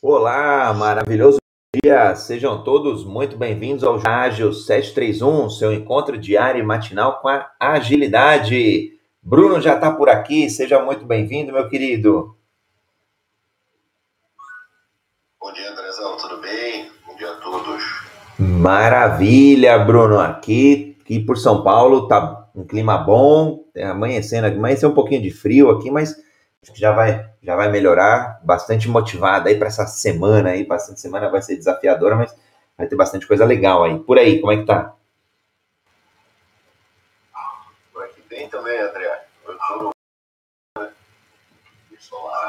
Olá, maravilhoso dia! Sejam todos muito bem-vindos ao Ágil 731, seu encontro diário e matinal com a agilidade. Bruno já está por aqui, seja muito bem-vindo, meu querido. Bom dia, Andrezão, tudo bem? Bom dia a todos. Maravilha, Bruno, aqui, aqui por São Paulo tá um clima bom, amanhecendo, amanheceu um pouquinho de frio aqui, mas acho que já vai, já vai melhorar. Bastante motivada aí para essa semana aí. Bastante semana vai ser desafiadora, mas vai ter bastante coisa legal aí. Por aí, como é que tá? Por aqui bem também, André. Eu tô solar.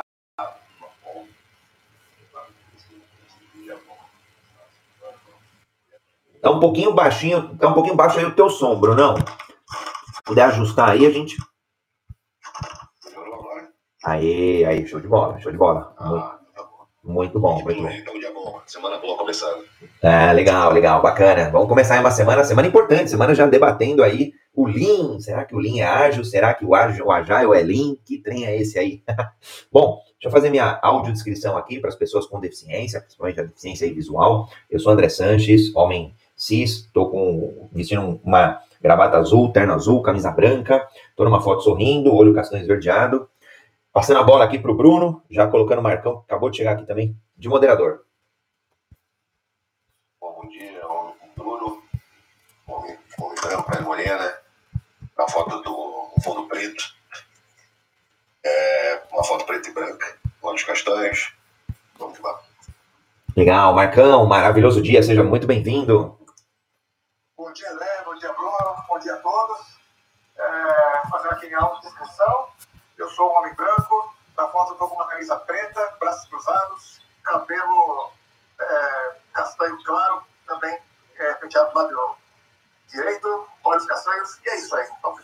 Tá um pouquinho baixinho, tá um pouquinho baixo aí o teu som, Brunão. Se puder ajustar aí, a gente Aí, aí, show de bola, show de bola. Ah, tá Muito bom, muito bom. Então, dia bom. Semana boa começando. É, legal, legal, bacana. Vamos começar uma semana, semana importante, semana já debatendo aí o Lean. Será que o Lean é ágil? Será que o, ágil, o Agile é Lean? Que trem é esse aí? bom, deixa eu fazer minha audiodescrição aqui para as pessoas com deficiência, principalmente a deficiência visual. Eu sou André Sanches, homem cis, estou com, vestindo uma gravata azul, terno azul, camisa branca, estou numa foto sorrindo, olho castanho esverdeado, Passando a bola aqui para o Bruno, já colocando o Marcão, que acabou de chegar aqui também, de moderador. Bom, bom dia, Bruno, homem, homem branco, pele morena, a foto do fundo preto, é, uma foto preta e branca, olhos castanhos, vamos que vamos. Legal, Marcão, maravilhoso dia, seja muito bem-vindo. Bom dia, André, bom dia, Bruno, bom dia a todos. É, fazer aqui minha autodescrição. Eu sou um homem branco, na foto estou com uma camisa preta, braços cruzados, cabelo é, castanho claro, também é, penteado do lado direito, olhos castanhos, e é isso aí, vamos.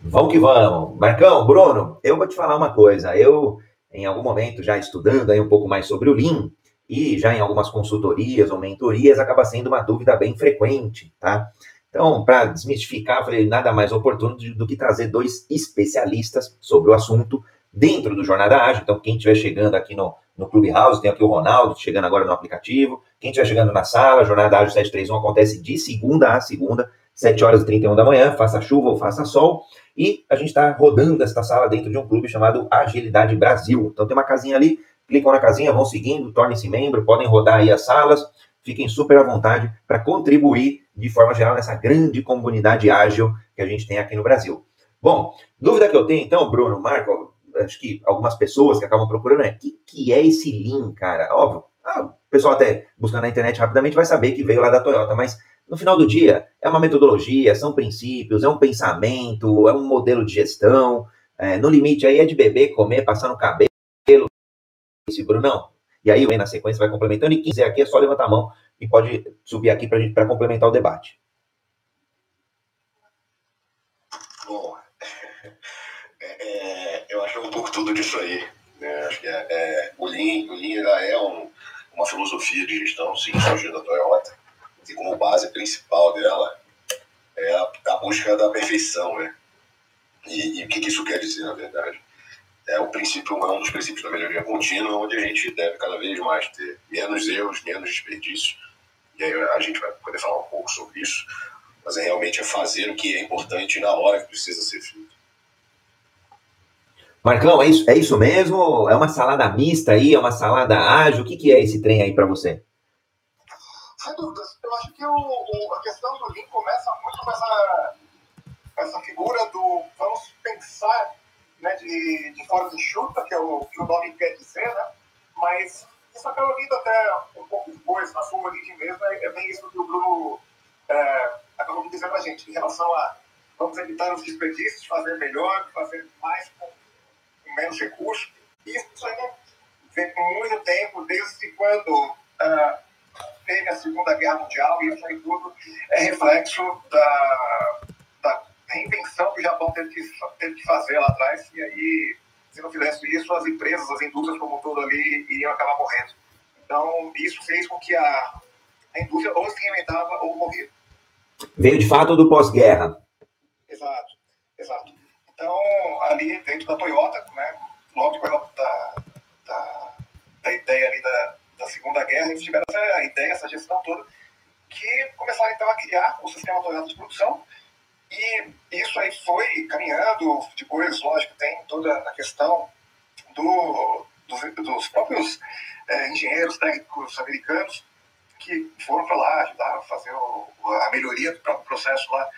Vamos que vamos. Marcão, Bruno, eu vou te falar uma coisa. Eu, em algum momento, já estudando aí um pouco mais sobre o Lean, e já em algumas consultorias ou mentorias, acaba sendo uma dúvida bem frequente, tá? Então, para desmistificar, falei nada mais oportuno do que trazer dois especialistas sobre o assunto dentro do Jornada Ágil. Então, quem estiver chegando aqui no, no Clubhouse, tem aqui o Ronaldo chegando agora no aplicativo. Quem estiver chegando na sala, Jornada Ágil 731 acontece de segunda a segunda, 7 horas e 31 da manhã, faça chuva ou faça sol. E a gente está rodando esta sala dentro de um clube chamado Agilidade Brasil. Então, tem uma casinha ali, clicam na casinha, vão seguindo, tornem-se membro, podem rodar aí as salas fiquem super à vontade para contribuir de forma geral nessa grande comunidade ágil que a gente tem aqui no Brasil. Bom, dúvida que eu tenho então, Bruno, Marco, acho que algumas pessoas que acabam procurando é o que, que é esse Lean, cara? Óbvio, ah, o pessoal até buscando na internet rapidamente vai saber que veio lá da Toyota, mas no final do dia é uma metodologia, são princípios, é um pensamento, é um modelo de gestão. É, no limite aí é de beber, comer, passar no cabelo. Esse Brunão, e aí, na sequência, vai complementando. E quem quiser aqui é só levantar a mão e pode subir aqui para complementar o debate. Bom, é, é, eu acho um pouco tudo disso aí. Né? Acho que é, é, o Lean, o Lean é um, uma filosofia de gestão, sim, surgiu da Toyota. E como base principal dela é a, a busca da perfeição, né? E, e o que, que isso quer dizer, na verdade? é o princípio, é um dos princípios da melhoria contínua, onde a gente deve cada vez mais ter menos erros, menos desperdícios. E aí a gente vai poder falar um pouco sobre isso, mas é realmente é fazer o que é importante na hora que precisa ser feito. Marcão, é isso, é isso mesmo? É uma salada mista aí? É uma salada ágil? O que, que é esse trem aí para você? Sem dúvidas. Eu acho que o, o, a questão do Lean começa muito com essa, essa figura do vamos pensar né, de, de forma que é o que o nome quer dizer, né? mas isso acaba vindo até um pouco depois, na sua origem mesmo, é, é bem isso que o Bruno é, acabou de dizer para a gente, em relação a vamos evitar os desperdícios, fazer melhor, fazer mais com menos recursos. Isso vem por muito tempo, desde quando uh, teve a Segunda Guerra Mundial, e isso aí tudo é reflexo da reinvenção que o Japão teve que, teve que fazer lá atrás, e aí, se não fizesse isso, as empresas, as indústrias como um todo ali, iriam acabar morrendo. Então, isso fez com que a, a indústria ou se reinventava ou morria. Veio de fato do pós-guerra. Exato, exato. Então, ali dentro da Toyota, né, logo da, da, da ideia ali da, da da guerra, eles tiveram essa ideia, essa gestão toda, que começaram então a criar o sistema Toyota de produção, e isso aí foi caminhando, depois, lógico, tem toda a questão do, dos, dos próprios é, engenheiros técnicos americanos que foram para lá, ajudaram a fazer o, a melhoria do próprio processo lá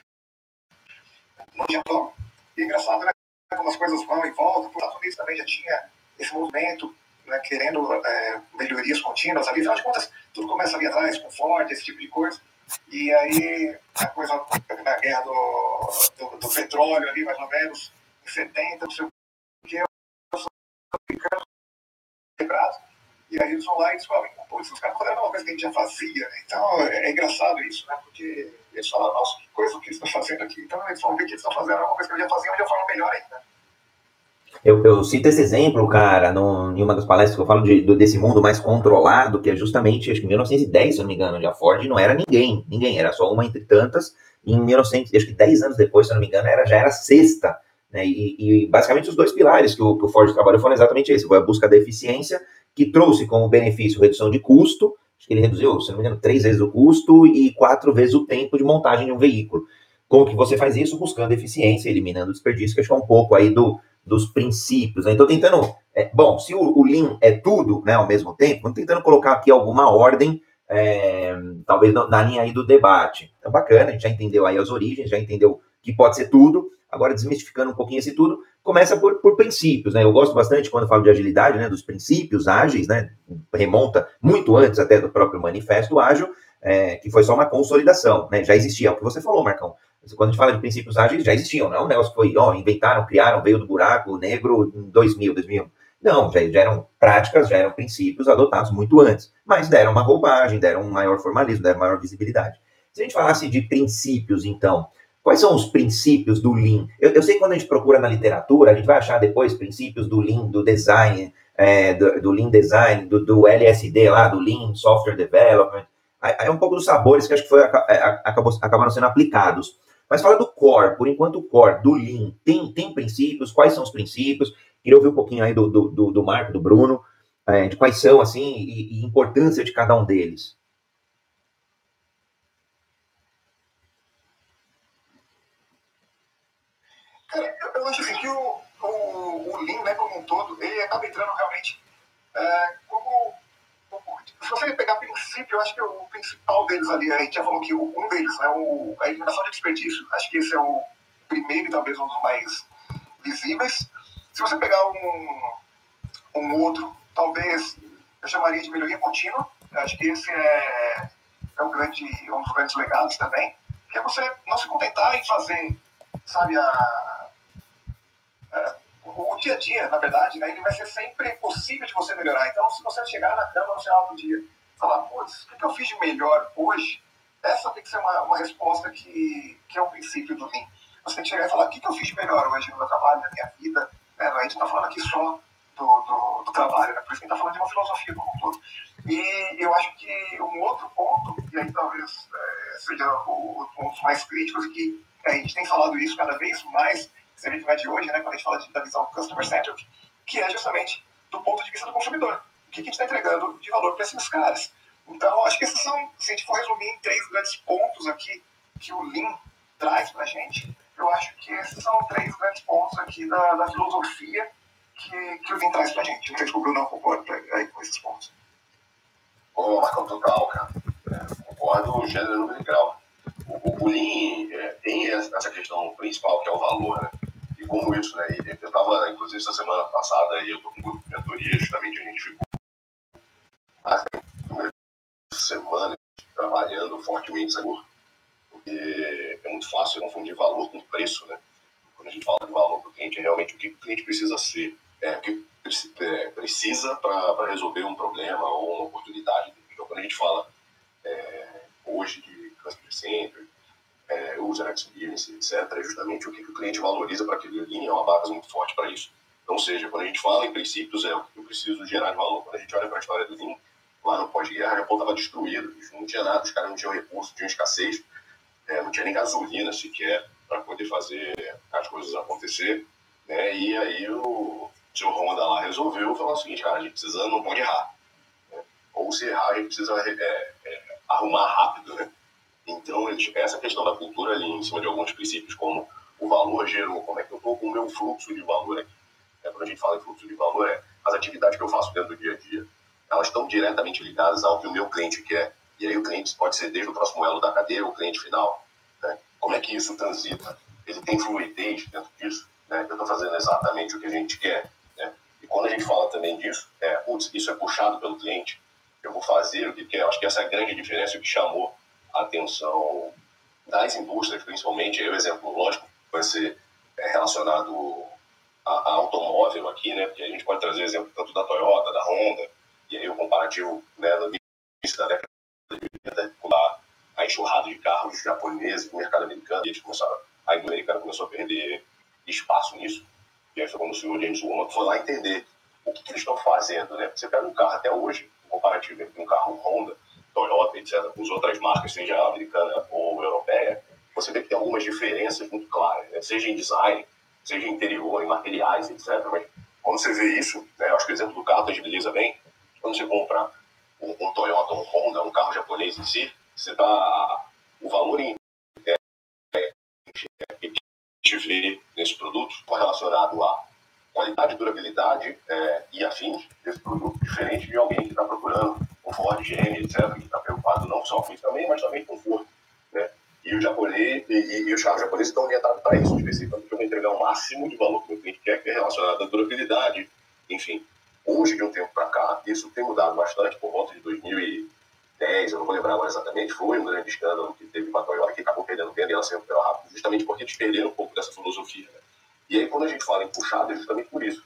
no Japão. E é engraçado, né? Como as coisas vão e voltam. Os Estados Unidos também já tinha esse movimento, né, querendo é, melhorias contínuas ali. Afinal de contas, tudo começa ali atrás, com Ford, esse tipo de coisa. E aí, a coisa na guerra do, do, do petróleo ali, mais ou menos, em 70, não sei o que, os americanos quebrados. E aí eles vão lá e descobrem, putz, os caras fizeram uma coisa que a gente já fazia. Então, é, é engraçado isso, né? Porque eles falam, nossa, que coisa que eles estão fazendo aqui. Então, eles vão ver que eles estão fazendo uma coisa que eles já faziam de uma forma melhor ainda. Eu, eu, cito esse exemplo, cara, no, em uma das palestras que eu falo de, do, desse mundo mais controlado, que é justamente, acho que em 1910, se eu não me engano, a Ford não era ninguém, ninguém, era só uma entre tantas, e em 1900, acho que 10 anos depois, se eu não me engano, era, já era sexta, né, e, e basicamente os dois pilares que o, que o Ford trabalhou foram exatamente esse, foi a busca da eficiência, que trouxe como benefício redução de custo, acho que ele reduziu, se não me engano, três vezes o custo e quatro vezes o tempo de montagem de um veículo. Como que você faz isso? Buscando eficiência, eliminando desperdício, que acho que é um pouco aí do, dos princípios. Né? Então, tentando. É, bom, se o, o Lean é tudo né, ao mesmo tempo, vamos tentando colocar aqui alguma ordem, é, talvez na linha aí do debate. Então, bacana, a gente já entendeu aí as origens, já entendeu que pode ser tudo. Agora, desmistificando um pouquinho esse tudo, começa por, por princípios, né? Eu gosto bastante quando falo de agilidade, né? Dos princípios ágeis, né? Remonta muito antes até do próprio manifesto ágil, é, que foi só uma consolidação, né? Já existia, é o que você falou, Marcão. Quando a gente fala de princípios ágeis, já existiam, não é um negócio que foi, ó, inventaram, criaram, veio do buraco negro em 2000, 2001. Não, já, já eram práticas, já eram princípios adotados muito antes, mas deram uma roupagem, deram um maior formalismo, deram maior visibilidade. Se a gente falasse de princípios, então, Quais são os princípios do Lean? Eu, eu, sei que quando a gente procura na literatura, a gente vai achar depois princípios do Lean, do design, é, do, do, Lean Design, do, do, LSD lá, do Lean Software Development. É um pouco dos sabores que acho que foi, é, acabou, acabaram sendo aplicados. Mas fala do core, por enquanto o core do Lean tem, tem princípios, quais são os princípios? Queria ouvir um pouquinho aí do, do, do, Marco, do Bruno, é, de quais são, assim, e, e importância de cada um deles. Cara, eu, acho assim que o, o, o Lean, né, como um todo, ele acaba entrando realmente é, como, como, Se você pegar princípio, eu acho que o principal deles ali, a gente já falou que um deles, né, o, a eliminação de desperdício, acho que esse é o primeiro e talvez um dos mais visíveis. Se você pegar um, um outro, talvez eu chamaria de melhoria contínua, acho que esse é, é um, grande, um dos grandes legados também, que é você não se contentar em fazer, sabe, a o dia a dia, na verdade, né, ele vai ser sempre possível de você melhorar. Então, se você chegar na cama no final do dia e falar, putz, o que eu fiz de melhor hoje? Essa tem que ser uma, uma resposta que, que é o princípio do Lean. Você tem que chegar e falar, o que eu fiz de melhor hoje no meu trabalho, na minha vida? Né? A gente está falando aqui só do, do, do trabalho, né? por isso que a gente está falando de uma filosofia como um todo. E eu acho que um outro ponto, e aí talvez é, seja o, dos mais críticos, que a gente tem falado isso cada vez mais, seria vai de hoje, né, quando a gente fala de, da visão customer-centric, que é justamente do ponto de vista do consumidor. O que a gente está entregando de valor para esses caras? Então, acho que esses são, se a gente for resumir em três grandes pontos aqui que o Lean traz para a gente, eu acho que esses são três grandes pontos aqui da, da filosofia que, que o Lean traz para a gente. Não sei se o Bruno concorda aí com esses pontos. Ô, Marcão, total, cara. Concordo gênero, número e grau. O, o Lean é, tem essa questão principal, que é o valor, né? Como isso, né? E eu estava, inclusive, essa semana passada, e eu estou com um grupo de mentoria, justamente a gente ficou há semanas trabalhando fortemente valor, porque é muito fácil confundir valor com preço, né? Quando a gente fala de valor para o cliente, é realmente o que o cliente precisa ser, é, o que é, precisa para resolver um problema ou uma oportunidade. Então, quando a gente fala é, hoje de customer center, é, user experience, etc., é justamente o que, o cliente valoriza para aquele linha, é uma base muito forte para isso. Então, seja, quando a gente fala em princípios, é o que eu preciso gerar de valor. Quando a gente olha para a história do Lean, lá no pós-guerra, Apple estava destruído, não tinha nada, os caras não tinham recurso, tinham escassez, é, não tinha nem gasolina sequer para poder fazer as coisas acontecer. Né? E aí o seu Honda lá resolveu falar o seguinte, cara, a gente precisa, não pode errar. Né? Ou se errar, a gente precisa é, é, arrumar rápido, né? Então, essa questão da cultura ali, em cima de alguns princípios, como o valor gerou, como é que eu estou com o meu fluxo de valor aqui. É, quando a gente fala em fluxo de valor, é as atividades que eu faço dentro do dia a dia, elas estão diretamente ligadas ao que o meu cliente quer. E aí o cliente pode ser desde o próximo elo da cadeia, o cliente final. Né? Como é que isso transita? Ele tem fluidez dentro disso? Né? Eu estou fazendo exatamente o que a gente quer. Né? E quando a gente fala também disso, é, putz, isso é puxado pelo cliente, eu vou fazer o que quer. Acho que essa é a grande diferença, o que chamou atenção das indústrias, principalmente. O exemplo lógico vai ser é, relacionado a, a, automóvel aqui, né? Porque a gente pode trazer exemplo tanto da Toyota, da Honda, e aí o comparativo né, da década de 80, com a, a enxurrada de carros japoneses no mercado americano, e eles começaram, a indústria americana começou a perder espaço nisso. E aí foi quando o senhor James Woolman foi lá entender o que, que eles estão fazendo, né? Você pega um carro até hoje, um comparativo entre um carro Honda, Toyota, etc., com as outras marcas, seja americana ou europeia, você vê que tem algumas diferenças muito claras, né? seja em design, seja em interior, em materiais, etc. Mas quando você vê isso, né, acho que o exemplo do carro tangibiliza bem, quando você compra um, um Toyota, um Honda, um carro japonês em si, você dá o valor em é, é, que te vê nesse produto correlacionado à qualidade, durabilidade é, e afins desse produto, diferente de alguém que está procurando Ford GM, etc., que está preocupado não só com isso também, mas também com conforto. Né? E o japonês e, e, e os carros japoneses estão orientados para isso, especificamente para entregar o máximo de valor que o cliente quer, que é relacionado à durabilidade, enfim. Hoje, de um tempo para cá, isso tem mudado bastante, por volta de 2010, eu não vou lembrar agora exatamente, foi um grande escândalo que teve com a Toyota, que acabou perdendo venda e ela saiu pelo rápido, justamente porque eles perderam um pouco dessa filosofia. Né? E aí, quando a gente fala em puxado, é justamente por isso.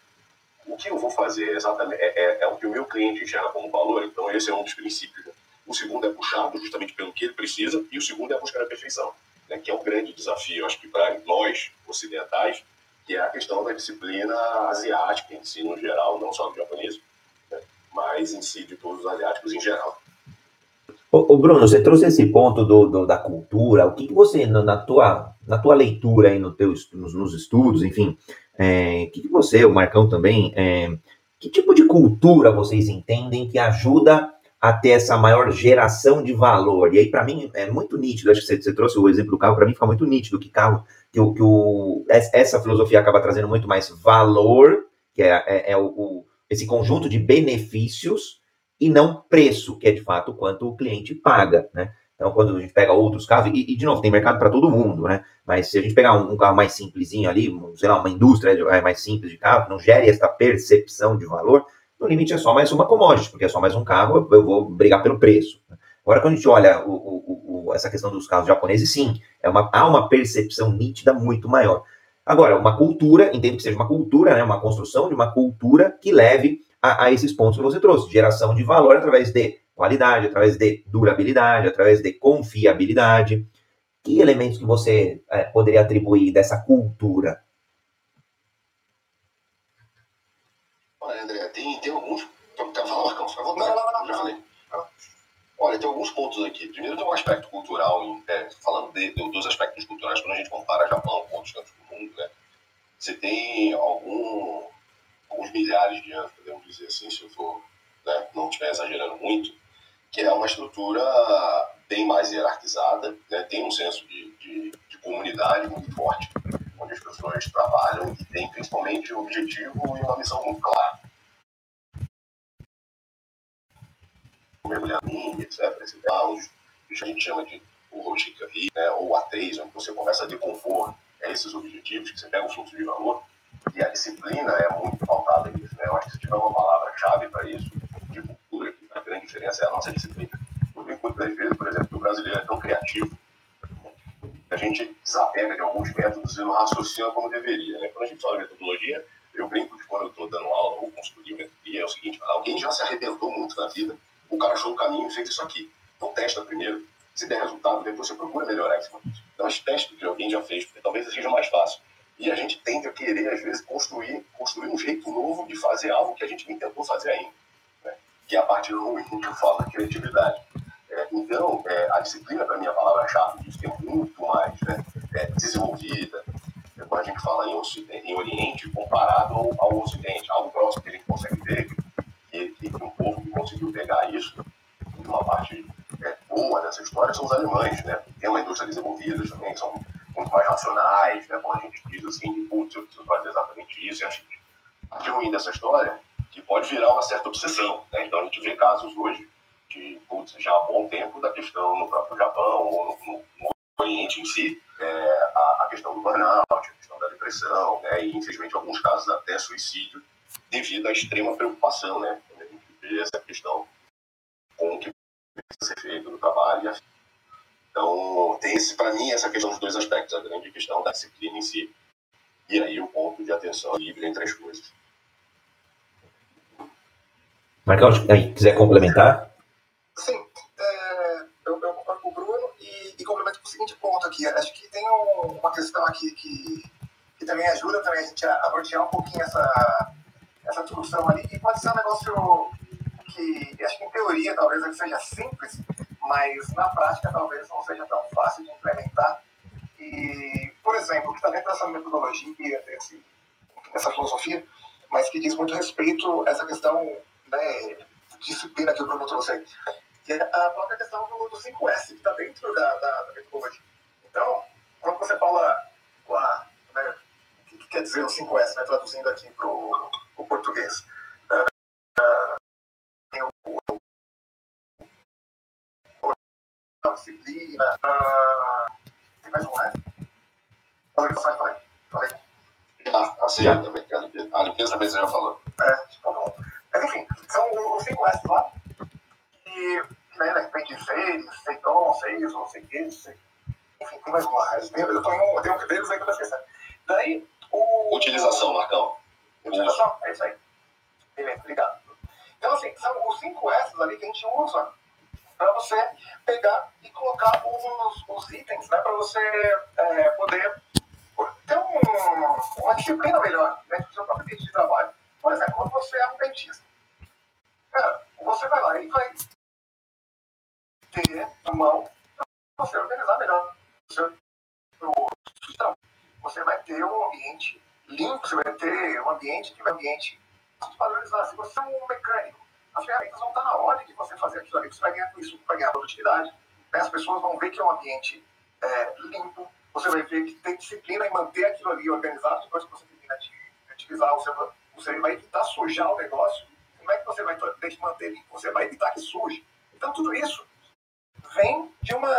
O que eu vou fazer exatamente é, é, é o que o meu cliente enxerga como valor, então esse é um dos princípios. Né? O segundo é puxado justamente pelo que ele precisa, e o segundo é buscar a perfeição, né? que é um grande desafio, acho que para nós ocidentais, que é a questão da disciplina asiática em si, no geral, não só do japonês, né? mas em si de todos os asiáticos em geral. Ô, Bruno, você trouxe esse ponto do, do, da cultura. O que, que você, na tua, na tua leitura aí no teu, nos, nos estudos, enfim, é, o que, que você, o Marcão também, é, que tipo de cultura vocês entendem que ajuda a ter essa maior geração de valor? E aí, para mim, é muito nítido. Acho que você, você trouxe o exemplo do carro, para mim fica muito nítido que carro, que, o, que o, essa filosofia acaba trazendo muito mais valor, que é, é, é o, o, esse conjunto de benefícios e não preço, que é de fato quanto o cliente paga, né? Então, quando a gente pega outros carros, e, e de novo, tem mercado para todo mundo, né? Mas se a gente pegar um, um, carro mais simplesinho ali, sei lá, uma indústria é, mais simples de carro, não gere essa percepção de valor, no limite é só mais uma commodity, porque é só mais um carro, eu vou brigar pelo preço. Agora, quando a gente olha o, o, o, essa questão dos carros japoneses, sim, é uma, há uma percepção nítida muito maior. Agora, uma cultura, entendo que seja uma cultura, né, uma construção de uma cultura que leve a, a, esses pontos que você trouxe. Geração de valor através de qualidade, através de durabilidade, através de confiabilidade. Que elementos que você é, poderia atribuir dessa cultura? Olha, André, tem, tem alguns. Quer falar, Marcão? Vou não, já falei. Olha, tem alguns pontos aqui. Primeiro tem um aspecto cultural, é, falando de, de, dos aspectos culturais, quando a gente compara Japão com outros cantos do mundo, né? Você tem algum, alguns milhares de anos, podemos dizer assim, se eu for, né, não estiver exagerando muito, que é uma estrutura bem mais hierarquizada, né, tem um senso de, de, de comunidade muito forte, onde as pessoas trabalham e tem principalmente um objetivo e uma missão muito clara. Mergulhar em etc. Esse onde a gente chama de Rojikavi, né, ou A3, onde você começa a decompor esses objetivos, que você pega o fluxo de valor e a disciplina é muito pautada nisso. Né? Eu acho que se tiver uma palavra-chave para isso, de cultura, a grande diferença é a nossa disciplina. Eu brinco muitas vezes, por exemplo, que o brasileiro é tão criativo a gente desapega de alguns métodos e não raciocina como deveria. Né? Quando a gente fala de metodologia, eu brinco que quando eu estou dando aula ou consultoria metodologia é o seguinte, alguém já se arrebentou muito na vida, o cara achou o caminho e fez isso aqui. Então testa primeiro, se der resultado, depois você procura melhorar isso. Então teste o que alguém já fez, porque talvez seja mais fácil. E a gente tende a querer, às vezes, construir, construir um jeito novo de fazer algo que a gente nem tentou fazer ainda. Né? Que é a parte ruim que eu falo da criatividade. É, então, é, a disciplina, para mim, é a palavra-chave disso, é muito mais né, é, desenvolvida. É, quando a gente fala em, em Oriente, comparado ao, ao Ocidente, algo próximo que a gente consegue ver, que, que, um povo que conseguiu pegar isso nessa história são os alemães, né? Tem uma indústria desenvolvida também, são mais racionais, né? Quando a gente diz assim, putz, eu preciso fazer exatamente isso, e acho que ruim dessa história que pode virar uma certa obsessão, né? Então a gente vê casos hoje de, putz, já há bom tempo da questão no próprio Japão ou no, no, no Oriente em si, é, a, a, questão do burnout, a questão da depressão, né? E infelizmente alguns casos até suicídio devido à extrema preocupação, né? A gente vê essa questão com o que precisa ser feito no trabalho. Então, tem esse, para mim, essa questão dos dois aspectos, a grande questão da disciplina em si, e aí o ponto de atenção livre entre as coisas. Marcão, quiser complementar? Sim, é, eu, eu concordo com o Bruno e, e complemento com o seguinte ponto aqui. Acho que tem um, uma questão aqui que, que também ajuda também a gente a, a nortear um pouquinho essa, essa discussão ali, e pode ser um negócio que acho que em teoria talvez ele seja simples, mas na prática talvez não seja tão fácil de implementar. E, por exemplo, que está dentro dessa metodologia, desse, dessa filosofia, mas que diz muito respeito a essa questão né, disciplina que o Bruno trouxe aí, que é a própria questão do, do 5S, que está dentro da, da, da, metodologia. Então, quando você fala lá, né, o que, que, quer dizer o 5S, né, traduzindo aqui para o português, disciplina. Uh, tem mais um S? Organização, falei. Falei. Ah, assim, yeah. também. A limpeza também você já falou. É, tipo, bom. Mas enfim, são os 5 S lá. E, né, de repente, seis, seitão, seis, não sei o que, sei. Enfim, tem mais um lá. Eu tô em um, tem um deles aí que eu tô esquecendo. Daí, Utilização, Marcão. Utilização, é isso aí. Beleza, obrigado. Então, assim, são os 5 S ali que a gente usa para você pegar e colocar os, os itens, né, para você é, poder ter um, uma disciplina melhor dentro do seu próprio ambiente de trabalho. Por exemplo, quando você é um dentista, cara, você vai lá e vai ter a mão para você organizar melhor o seu, o trabalho. Você vai ter um ambiente limpo, você vai ter um ambiente que vai um ambiente padronizado. Se você é um mecânico, as ferramentas vão estar na hora de você fazer aquilo ali. Você vai ganhar com isso, vai ganhar produtividade. Né? As pessoas vão ver que é um ambiente é, limpo. Você vai ver que tem disciplina em manter aquilo ali organizado. Depois que você termina de utilizar o seu, você vai evitar sujar o negócio. Como é que você vai ter manter limpo? Você vai evitar que suje. Então, tudo isso vem de uma,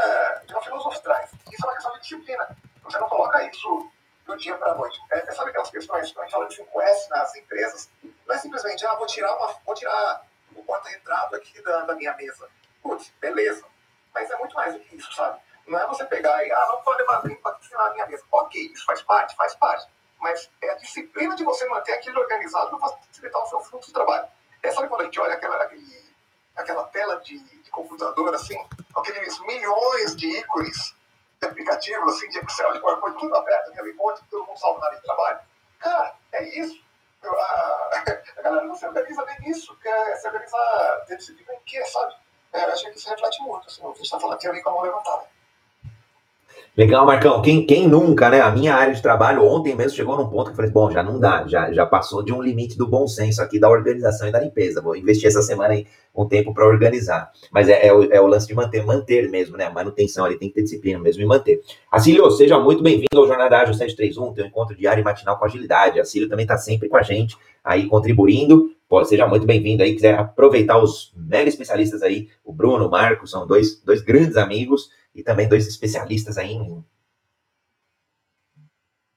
de uma filosofia. Isso é uma questão de disciplina. Você não coloca isso do dia para a noite. É, sabe aquelas questões, quando a gente fala de 5S nas empresas, não é simplesmente, ah, vou tirar, uma, vou tirar o porta-retrato aqui da, da minha mesa. Putz, beleza. Mas é muito mais do que isso, sabe? Não é você pegar e, ah, não pode levar limpo aqui na minha mesa. Ok, isso faz parte, faz parte. Mas é a disciplina de você manter aquilo organizado para facilitar o seu fluxo de trabalho. É sabe quando a gente olha aquela, aquele, aquela tela de, de computador, assim, aqueles milhões de ícones de aplicativos, assim, de Excel, de PowerPoint, tudo aberto, monte que todo mundo salva na área de trabalho? Cara, é isso a, a galera não se organiza bem nisso, quer se organizar, ter disciplina em quê, sabe? É, acho que isso reflete muito, assim, o que a gente está falando aqui com a mão levantada. Legal, Marcão. Quem, quem nunca, né? A minha área de trabalho ontem mesmo chegou num ponto que eu falei, bom, já não dá, já, já passou de um limite do bom senso aqui da organização e da limpeza. Vou investir essa semana aí um tempo para organizar. Mas é, é, o, é, o, lance de manter, manter mesmo, né? A manutenção ali tem que ter disciplina mesmo e manter. Acílio, seja muito bem-vindo ao Jornada Ágil 731, teu encontro diário e matinal com agilidade. Acílio também está sempre com a gente aí contribuindo. Seja muito bem-vindo aí, quiser aproveitar os mega especialistas aí, o Bruno, o Marco, são dois, dois grandes amigos e também dois especialistas aí em.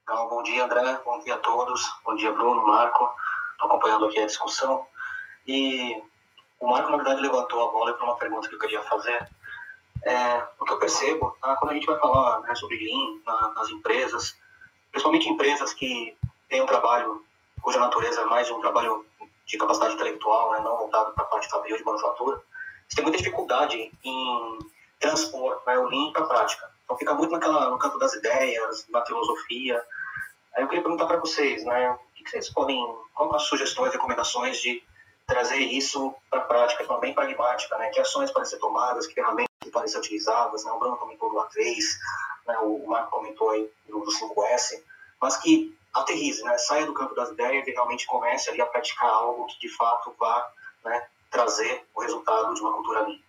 Então, bom dia, André, bom dia a todos, bom dia, Bruno, Marco, estou acompanhando aqui a discussão. E o Marco, na verdade, levantou a bola para uma pergunta que eu queria fazer. É, o que eu percebo, tá, quando a gente vai falar né, sobre Lean na, nas empresas, principalmente empresas que têm um trabalho cuja natureza é mais um trabalho de capacidade intelectual, né, não voltado para a parte fabril de manufatura, você tem muita dificuldade em transpor né, o Lean para a prática. Então fica muito naquela, no campo das ideias, na filosofia. Aí eu queria perguntar para vocês, né, o que vocês podem, quais as sugestões, recomendações de trazer isso para a prática, de forma bem pragmática, né, que ações podem ser tomadas, que ferramentas podem ser utilizadas, né, o Bruno comentou do A3, né, o Marco comentou aí do 5S, mas que aterrize, né, saia do campo das ideias e realmente comece ali a praticar algo que de fato vá né, trazer o resultado de uma cultura ali.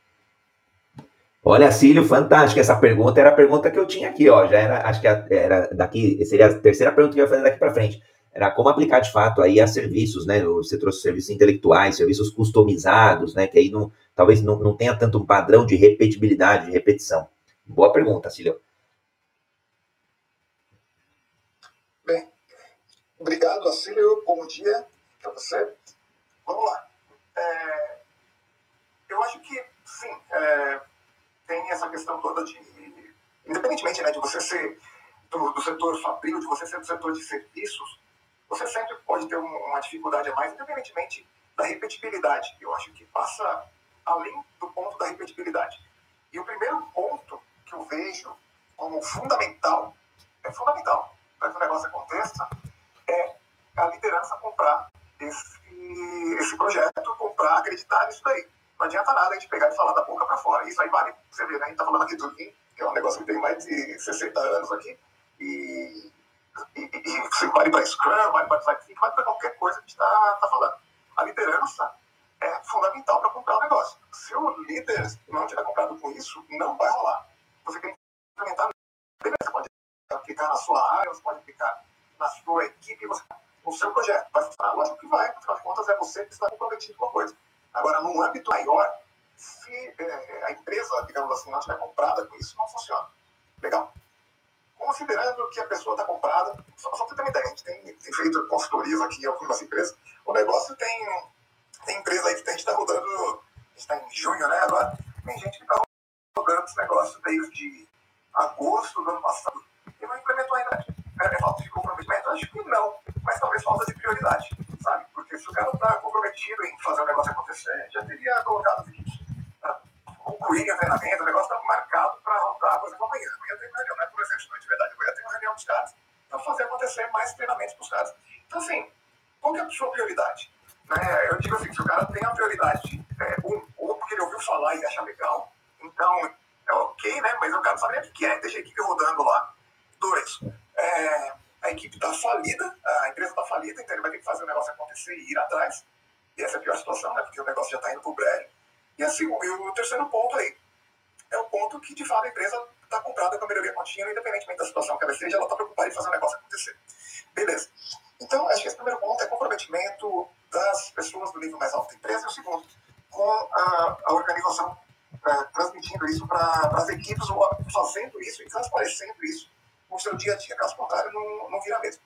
Olha, Cílio, fantástico. Essa pergunta era a pergunta que eu tinha aqui, ó. Já era, acho que era daqui, seria a terceira pergunta que eu ia fazer daqui para frente. Era como aplicar de fato aí a serviços, né? Você trouxe serviços intelectuais, serviços customizados, né? Que aí não, talvez não, não tenha tanto um padrão de repetibilidade, de repetição. Boa pergunta, Cílio. Bem, obrigado, Cílio. Bom dia para você. Vamos lá. É, eu acho que, sim, é, tem essa questão toda de, independentemente né, de você ser do, do, setor fabril, de você ser do setor de serviços, você sempre pode ter uma dificuldade a mais, independentemente da repetibilidade. Eu acho que passa além do ponto da repetibilidade. E o primeiro ponto que eu vejo como fundamental, é fundamental para que o negócio aconteça, a liderança comprar esse, esse projeto, comprar, acreditar nisso daí. Não adianta nada a gente pegar e falar da boca para fora. Isso aí vale, você vê, né? A gente tá falando aqui do Lean, que é um negócio que tem mais de 60 anos aqui. E, e, e vale para Scrum, vale para Design Thinking, vale para qualquer coisa que a gente está tá falando. A liderança é fundamental para comprar o negócio. Se o líder não tiver comprado com isso, não vai rolar. Você tem que implementar. Você pode aplicar na sua área, você pode aplicar na sua equipe, você, seu projeto. Vai funcionar? Lógico que vai, afinal de contas é você que está comprometido com a coisa. Agora, num âmbito maior, se é, a empresa, digamos assim, não estiver comprada com isso, não funciona. Legal? Considerando que a pessoa está comprada, só, só para ter uma ideia, a gente tem, tem feito consultorias aqui em algumas empresas, o negócio tem, tem empresa aí que a gente está rodando, a gente está em junho, né? Agora, tem gente que está rodando esse negócio desde agosto do ano passado e não implementou ainda. É, é falta de comprometimento? Acho que não, mas talvez falta de prioridade, sabe? Porque se o cara está comprometido em fazer o negócio acontecer, já teria colocado o seguinte: concluir a treinamento, o negócio está marcado para rodar, por exemplo, amanhã. Amanhã tem reunião, não é por exemplo, de verdade, amanhã tem uma reunião dos caras para fazer acontecer mais treinamentos para os caras. Então, assim, qual que é a sua prioridade? Né? Eu digo assim: se o cara tem a prioridade, é, um, ou porque ele ouviu falar e acha legal, então é ok, né? Mas eu quero saber o que é, deixa a equipe rodando lá. Dois, é, a equipe está falida, a empresa está falida, então ele vai ter que fazer o negócio acontecer e ir atrás. E essa é a pior situação, né? Porque o negócio já está indo para o brejo. E, assim, e o terceiro ponto aí é o ponto que, de fato, a empresa está comprada com a melhoria contínua, independentemente da situação que ela esteja, ela está preocupada em fazer o negócio acontecer. Beleza. Então, acho que esse primeiro ponto é comprometimento das pessoas do nível mais alto da empresa. E o segundo, com a, a organização é, transmitindo isso para as equipes, ou fazendo isso e transparecendo isso no seu dia a dia, caso contrário, não, não vira mesmo.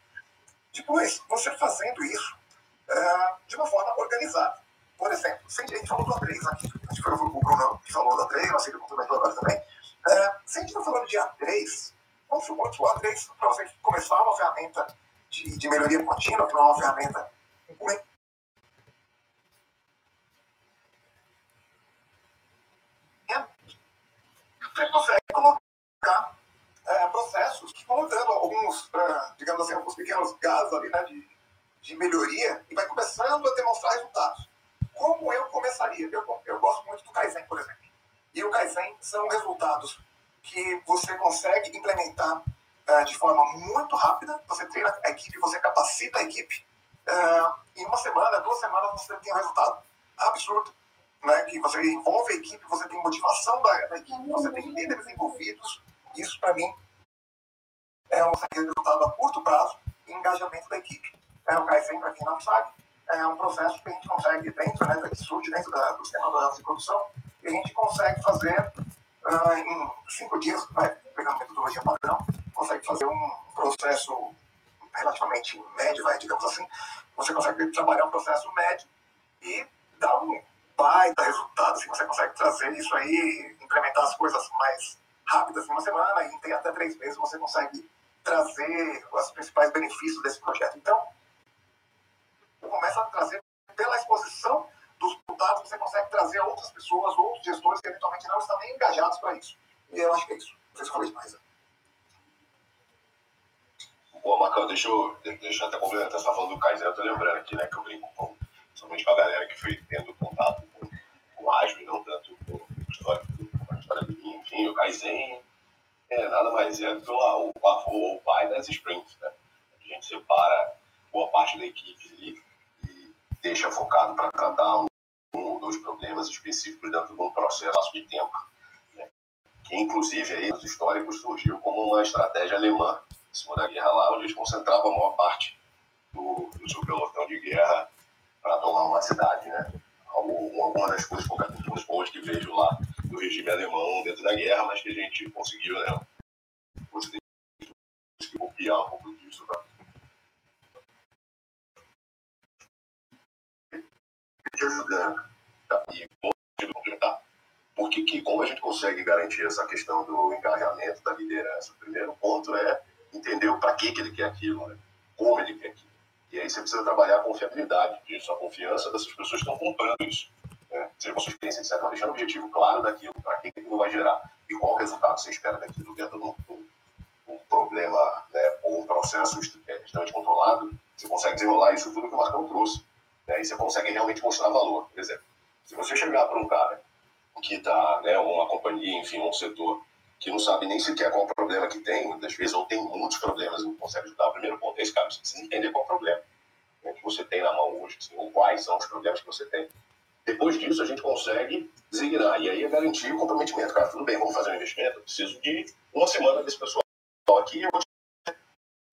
Depois, você fazendo isso uh, de uma forma organizada. Por exemplo, a gente falou do A3 aqui, acho que foi o Bruno que falou do A3, eu sei que complementou agora também. Uh, se a gente está falando de A3, vamos supor que o A3, para você começar uma ferramenta de, de melhoria contínua, é uma ferramenta você consegue colocar é, processos que vão dando alguns, digamos assim, alguns pequenos gases ali, né, de, de melhoria e vai começando a demonstrar resultados. Como eu começaria? Eu, eu gosto muito do Kaizen, por exemplo. E o Kaizen são resultados que você consegue implementar uh, de forma muito rápida. Você treina a equipe, você capacita a equipe. Uh, em uma semana, duas semanas, você tem um resultado absurdo. Né, que você envolve a equipe, você tem motivação da, da equipe, você tem líderes envolvidos. Isso, para mim, é um resultado a curto prazo e engajamento da equipe. É, o Kaizen, para quem não sabe, é um processo que a gente consegue dentro, né, que surge dentro da, do sistema de produção, e a gente consegue fazer uh, em cinco dias, né, pegando metodologia padrão, consegue fazer um processo relativamente médio, vai, digamos assim, você consegue trabalhar um processo médio e dar um baita resultado, assim, você consegue trazer isso aí, implementar as coisas mais rápidas em uma semana e em até três meses você consegue trazer os principais benefícios desse projeto. Então, começa a trazer, pela exposição dos resultados, você consegue trazer outras pessoas, outros gestores que eventualmente não estão nem engajados para isso. E eu acho que é isso. Não sei se falei demais. Né? Boa, Marcão, deixa eu, deixa eu até complementar, você está falando do Kaizen, eu tô lembrando aqui, né, que eu brinco com, somente com a galera que foi tendo contato com, com o Ágil e não tanto com, com a enfim, o Kaizen é nada mais é do que o, o, o pai das sprints, né? A gente separa boa parte da equipe ali e deixa focado para tratar um, ou dois problemas específicos dentro de um processo de tempo. Né? inclusive, aí, nos históricos, surgiu como uma estratégia alemã, em cima da guerra lá, onde eles concentravam a maior parte do, do seu pelotão de guerra para tomar uma cidade, né? Alguma das coisas poucas boas que vejo lá do regime alemão dentro da guerra, mas que a gente conseguiu, né? Você tem que copiar um pouco disso, tá? Ajudando. Tá? E complementar. Porque que, como a gente consegue garantir essa questão do engajamento da liderança? O primeiro ponto é entender para que, que ele quer aquilo, né? como ele quer aquilo. E aí você precisa trabalhar a confiabilidade disso, a confiança dessas pessoas que estão comprando isso. Né? Seja com sua experiência, etc. Deixando o objetivo claro daquilo, para que aquilo vai gerar e qual resultado você espera daquilo dentro de um, problema né, ou um processo extremamente controlado. Você consegue desenrolar isso tudo que o Marcão trouxe. Né? E você consegue realmente mostrar valor. Por exemplo, se você chegar para um cara que está, né, uma companhia, enfim, um setor que não sabe nem sequer qual o problema que tem, muitas vezes, ou tem muitos problemas e não consegue ajudar. O primeiro ponto é esse, cara, você precisa entender qual é o problema né, que você tem na mão hoje, assim, ou quais são os problemas que você tem. Depois disso, a gente consegue designar, e aí é garantir o comprometimento. Cara, tudo bem, vamos fazer um investimento, eu preciso de uma semana desse pessoal aqui, eu vou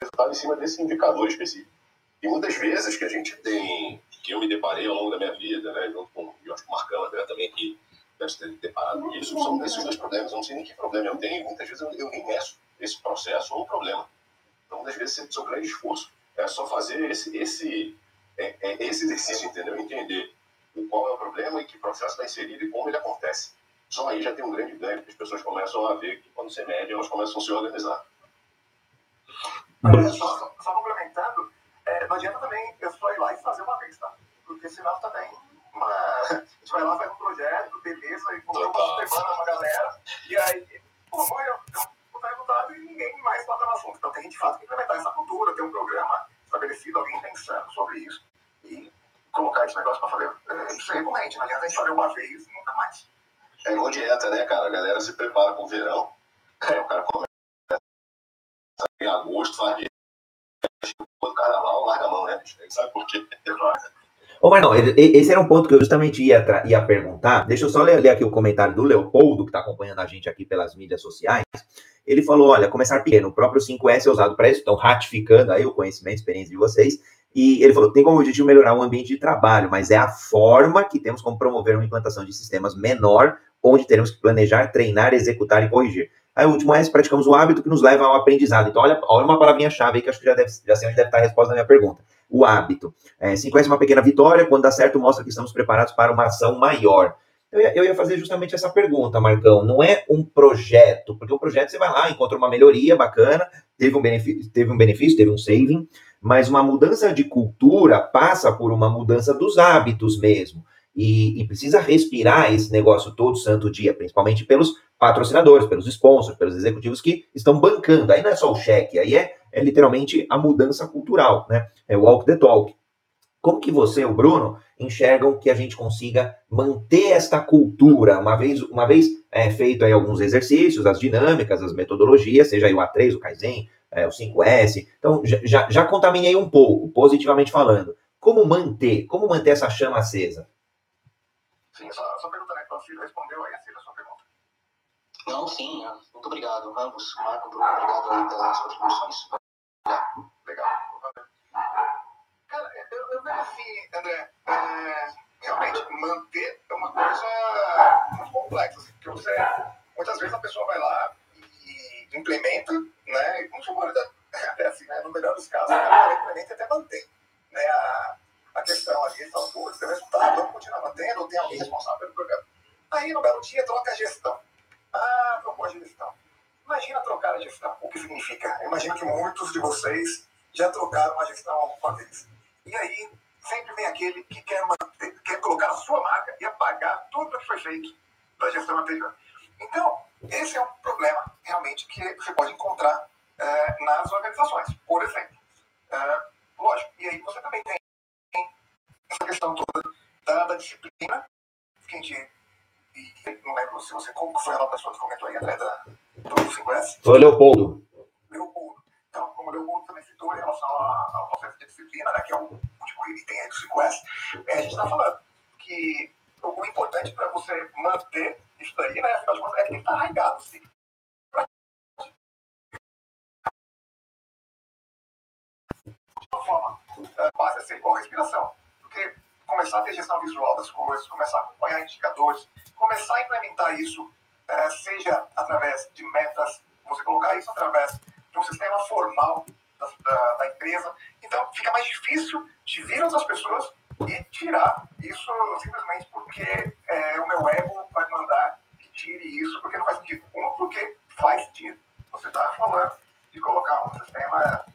resultado em cima desse indicador específico. E muitas vezes que a gente tem, que eu me deparei ao longo da minha vida, né, junto com, eu acho que o Marcão André também aqui, deve ter deparado com isso, são esses dois problemas. Eu não sei nem que problema eu tenho, muitas vezes eu, eu esse processo ou problema. Então, muitas vezes, o seu grande esforço é só fazer esse, esse, é, é esse exercício, entendeu? Entender qual é o problema e que processo está inserido e como ele acontece. Só aí já tem um grande ganho, porque as pessoas começam a ver que quando você mede, elas começam a se organizar. É, só, só, complementando, é, não adianta também eu só ir lá e fazer uma vez, tá? Porque senão também uma, a gente vai lá, faz um projeto, beleza, e por uma semana uma galera, e aí, pô, eu, eu tá resultado e ninguém mais toca no assunto. Então tem de fato que implementar essa cultura, ter um programa estabelecido, alguém pensando sobre isso e colocar esse negócio para fazer é, isso recorrente. Não adianta a gente fazer uma vez e nunca mais. É igual dieta, né, cara? A galera se prepara para o verão, é, o cara começa em agosto, faz dieta, o carnaval larga a mão, né? Sabe por quê? Ô, Marlon, esse era um ponto que eu justamente ia, ia perguntar. Deixa eu só ler, ler aqui o comentário do Leopoldo, que está acompanhando a gente aqui pelas mídias sociais. Ele falou: olha, começar pequeno, o próprio 5S é usado para isso, então ratificando aí o conhecimento e experiência de vocês. E ele falou: tem como objetivo melhorar o ambiente de trabalho, mas é a forma que temos como promover uma implantação de sistemas menor, onde teremos que planejar, treinar, executar e corrigir. Aí o último é praticamos o hábito que nos leva ao aprendizado. Então, olha, olha uma palavrinha-chave aí que acho que já, deve, já sei onde deve estar a resposta da minha pergunta o hábito. É, 50 é uma pequena vitória, quando dá certo, mostra que estamos preparados para uma ação maior. Eu ia, eu ia, fazer justamente essa pergunta, Marcão. Não é um projeto, porque o projeto você vai lá, encontra uma melhoria bacana, teve um benefício, teve um, benefício, teve um saving, mas uma mudança de cultura passa por uma mudança dos hábitos mesmo. E, e, precisa respirar esse negócio todo santo dia, principalmente pelos patrocinadores, pelos sponsors, pelos executivos que estão bancando. Aí não é só o cheque, aí é é literalmente a mudança cultural, né? É walk the talk. Como que você, o Bruno, enxergam que a gente consiga manter esta cultura, uma vez, uma vez é, feito aí alguns exercícios, as dinâmicas, as metodologias, seja aí o A3, o Kaizen, é, o 5S. Então, já, já contaminei um pouco, positivamente falando. Como manter? Como manter essa chama acesa? Sim, só, só perguntar, né? O respondeu aí a sua pergunta. Não, sim, muito obrigado. Ambos, Marco, Bruno, obrigado aí pelas contribuições. Legal. Cara, eu, eu vejo assim, André, é, realmente, manter é uma coisa muito complexa. Assim, porque você, muitas vezes a pessoa vai lá implementa, né? Como chamou, até assim, né, no melhor dos casos, ela implementa e até mantém. Né, a, a questão ali, fala, pô, tem resultado, vamos continuar mantendo, ou tem alguém responsável pelo programa. Aí, no belo dia, troca a gestão. Ah, trocou a gestão. Imagina trocar a gestão, o que significa? Eu imagino que muitos de vocês já trocaram a gestão alguma vez. E aí, sempre vem aquele que quer, manter, quer colocar a sua marca e apagar tudo o que foi feito da gestão anterior. Então, esse é um problema, realmente, que você pode encontrar é, nas organizações, por exemplo. É, lógico, e aí você também tem essa questão toda da, da disciplina, que a gente não lembro se você, como foi a pessoa que comentou aí, André, da, do 5S? Foi o Leopoldo. Leopoldo. Então, como o Leopoldo também citou em relação ao processo de disciplina, né, que é o último item aí do 5S, é, a gente está falando que o importante para você manter isso daí, né? Afinal de contas, é que tem que estar arraigado, sim. De uma forma, base é ser igual respiração. Porque começar a ter gestão visual das coisas, começar a acompanhar indicadores, começar a implementar isso, seja através de metas, você colocar isso através de um sistema formal da, da, da empresa. Então, fica mais difícil de vir outras pessoas e tirar isso simplesmente porque é, o meu ego vai mandar tire isso, porque não faz sentido. Um, porque faz sentido. Você está falando de colocar um sistema,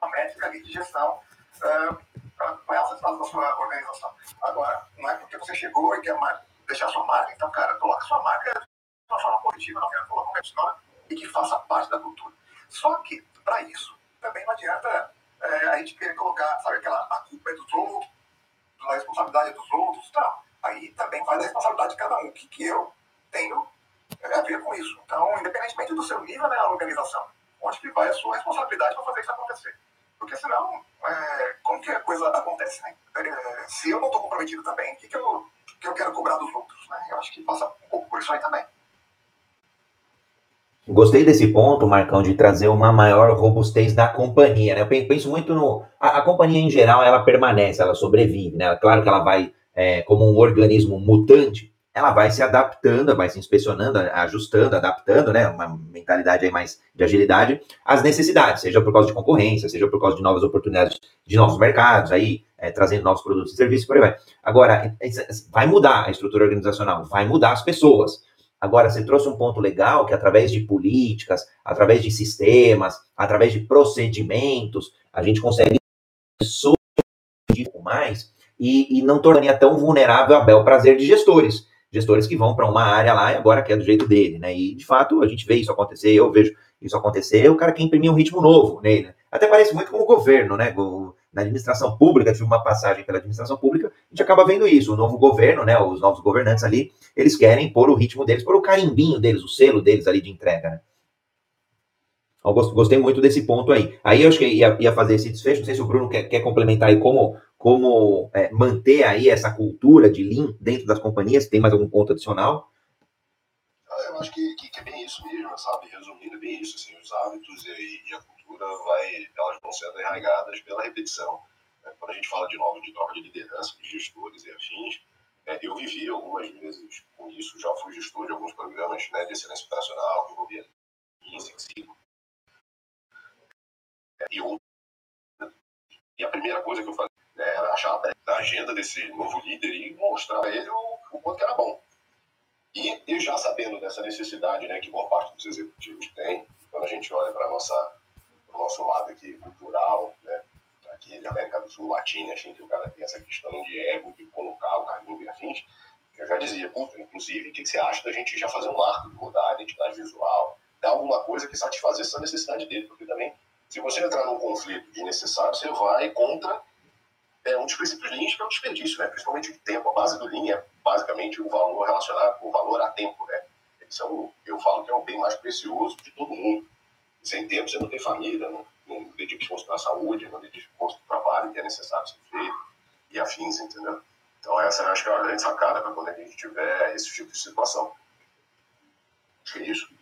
uma métrica ali de gestão uh, para apoiar os resultados da sua organização. Agora, não é porque você chegou e quer deixar sua marca, então, cara, coloca sua marca de uma forma positiva, não quero colocar uma história e que faça parte da cultura. Só que, para isso, também não adianta é, a gente querer colocar, sabe, aquela a culpa é dos outros, a responsabilidade é dos outros, tá? Aí também vai da responsabilidade de cada um. O que, que eu tenho a ver com isso? Então, independentemente do seu nível na né, organização, onde que vai a sua responsabilidade para fazer isso acontecer? Porque senão, é, como que a coisa acontece, né? É, se eu não estou comprometido também, o que, que, eu, que eu quero cobrar dos outros? Né? Eu acho que passa um pouco por isso aí também. Gostei desse ponto, Marcão, de trazer uma maior robustez da companhia. Né? Eu penso muito no. A, a companhia em geral, ela permanece, ela sobrevive. Né? Claro que ela vai, é, como um organismo mutante, ela vai se adaptando, vai se inspecionando, ajustando, adaptando, né? Uma mentalidade aí mais de agilidade às necessidades, seja por causa de concorrência, seja por causa de novas oportunidades de novos mercados, aí é, trazendo novos produtos e serviços, por aí vai. Agora, vai mudar a estrutura organizacional, vai mudar as pessoas. Agora, você trouxe um ponto legal que através de políticas, através de sistemas, através de procedimentos, a gente consegue mais e, e não tornaria tão vulnerável a bel prazer de gestores. Gestores que vão para uma área lá e agora quer do jeito dele, né? E de fato a gente vê isso acontecer, eu vejo isso acontecer, o cara quer imprimir um ritmo novo nele. Né? Até parece muito com o governo, né? Na administração pública, tive uma passagem pela administração pública, a gente acaba vendo isso. O novo governo, né? Os novos governantes ali, eles querem pôr o ritmo deles, pôr o carimbinho deles, o selo deles ali de entrega, né? Eu gostei muito desse ponto aí. Aí eu acho que ia, ia fazer esse desfecho. Não sei se o Bruno quer, quer complementar aí como, como é, manter aí essa cultura de Lean dentro das companhias. Tem mais algum ponto adicional? Ah, eu acho que, que, que, é bem isso mesmo, sabe? Resumindo, é bem isso. Assim, os hábitos e, e a cultura vai, elas vão sendo arraigadas pela repetição. Né? Quando a gente fala de novo de troca de liderança, de gestores e afins, é, eu vivi algumas vezes com isso, já fui gestor de alguns programas né, de excelência operacional, que envolvia Lean Six Sigma. É, e, eu, e a primeira coisa que eu fazia né, era achar a agenda desse novo líder e mostrar a ele o, o quanto era bom. E, e já sabendo dessa necessidade né, que boa parte dos executivos tem, quando a gente olha para o nosso lado aqui cultural, né, aqui da América do Sul, latina, assim, que o cara tem essa questão de ego, de colocar o caminho e afins, eu já dizia, inclusive, o que, você acha da gente já fazer um marco de mudar a identidade visual, dar alguma coisa que satisfazer essa necessidade dele, porque também, se você entrar num conflito desnecessário, você vai contra é, um dos princípios Lean, que é o desperdício, né? principalmente de tempo. A base do Lean é basicamente o valor relacionado, o valor a tempo. Né? Isso é o, eu falo que é o bem mais precioso de todo mundo. Sem tempo você não tem família, não, não dedica esforço para a saúde, não dedica esforço para o trabalho que é necessário ser feito e afins, entendeu? Então essa eu acho que é uma grande sacada para quando a gente tiver esse tipo de situação. Acho que é isso.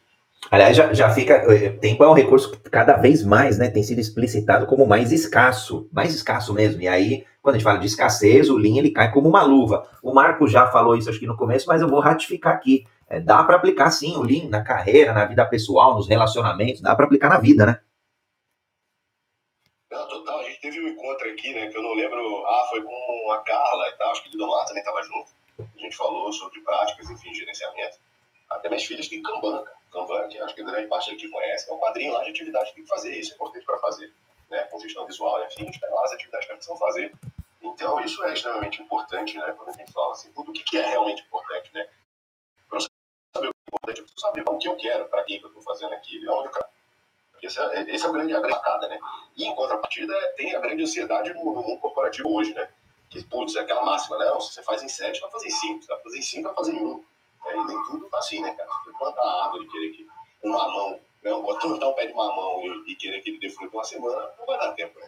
Aliás, já, já fica. Eh, tempo é um recurso que cada vez mais né, tem sido explicitado como mais escasso, mais escasso mesmo. E aí, quando a gente fala de escassez, o Lean ele cai como uma luva. O Marco já falou isso acho que no começo, mas eu vou ratificar aqui. É, dá para aplicar sim o Lean na carreira, na vida pessoal, nos relacionamentos, dá para aplicar na vida, né? Total. A gente teve um encontro aqui, né? Que eu não lembro. Ah, foi com a Carla e tal, acho que o Lidomar também estava junto. A gente falou sobre práticas, enfim, gerenciamento. Até minhas filhas têm Kanban, cara. Kanban, que acho que grande parte aqui conhece. É um quadrinho lá de atividade que tem que fazer. Isso é importante para fazer. Né? Com gestão visual e afins, tem lá as atividades que precisam fazer. Então, isso é extremamente importante, né? Quando a gente fala assim, tudo o que é realmente importante, né? Para saber o que é importante, eu preciso saber o que eu quero, para que eu estou fazendo aquilo e onde eu quero. Esse é, é a grande sacada, né? E em contrapartida, tem a grande ansiedade no, no mundo corporativo hoje, né? Que, putz, é aquela máxima, né? Se você faz em sete, vai fazer em cinco. Se vai fazer em cinco, vai fazer em um. E nem tudo tá assim, né, cara? Você planta a árvore e querer que um mamão, né? Botar um pé de mamão e, e querer que ele dê fruto uma semana, não vai dar tempo, né?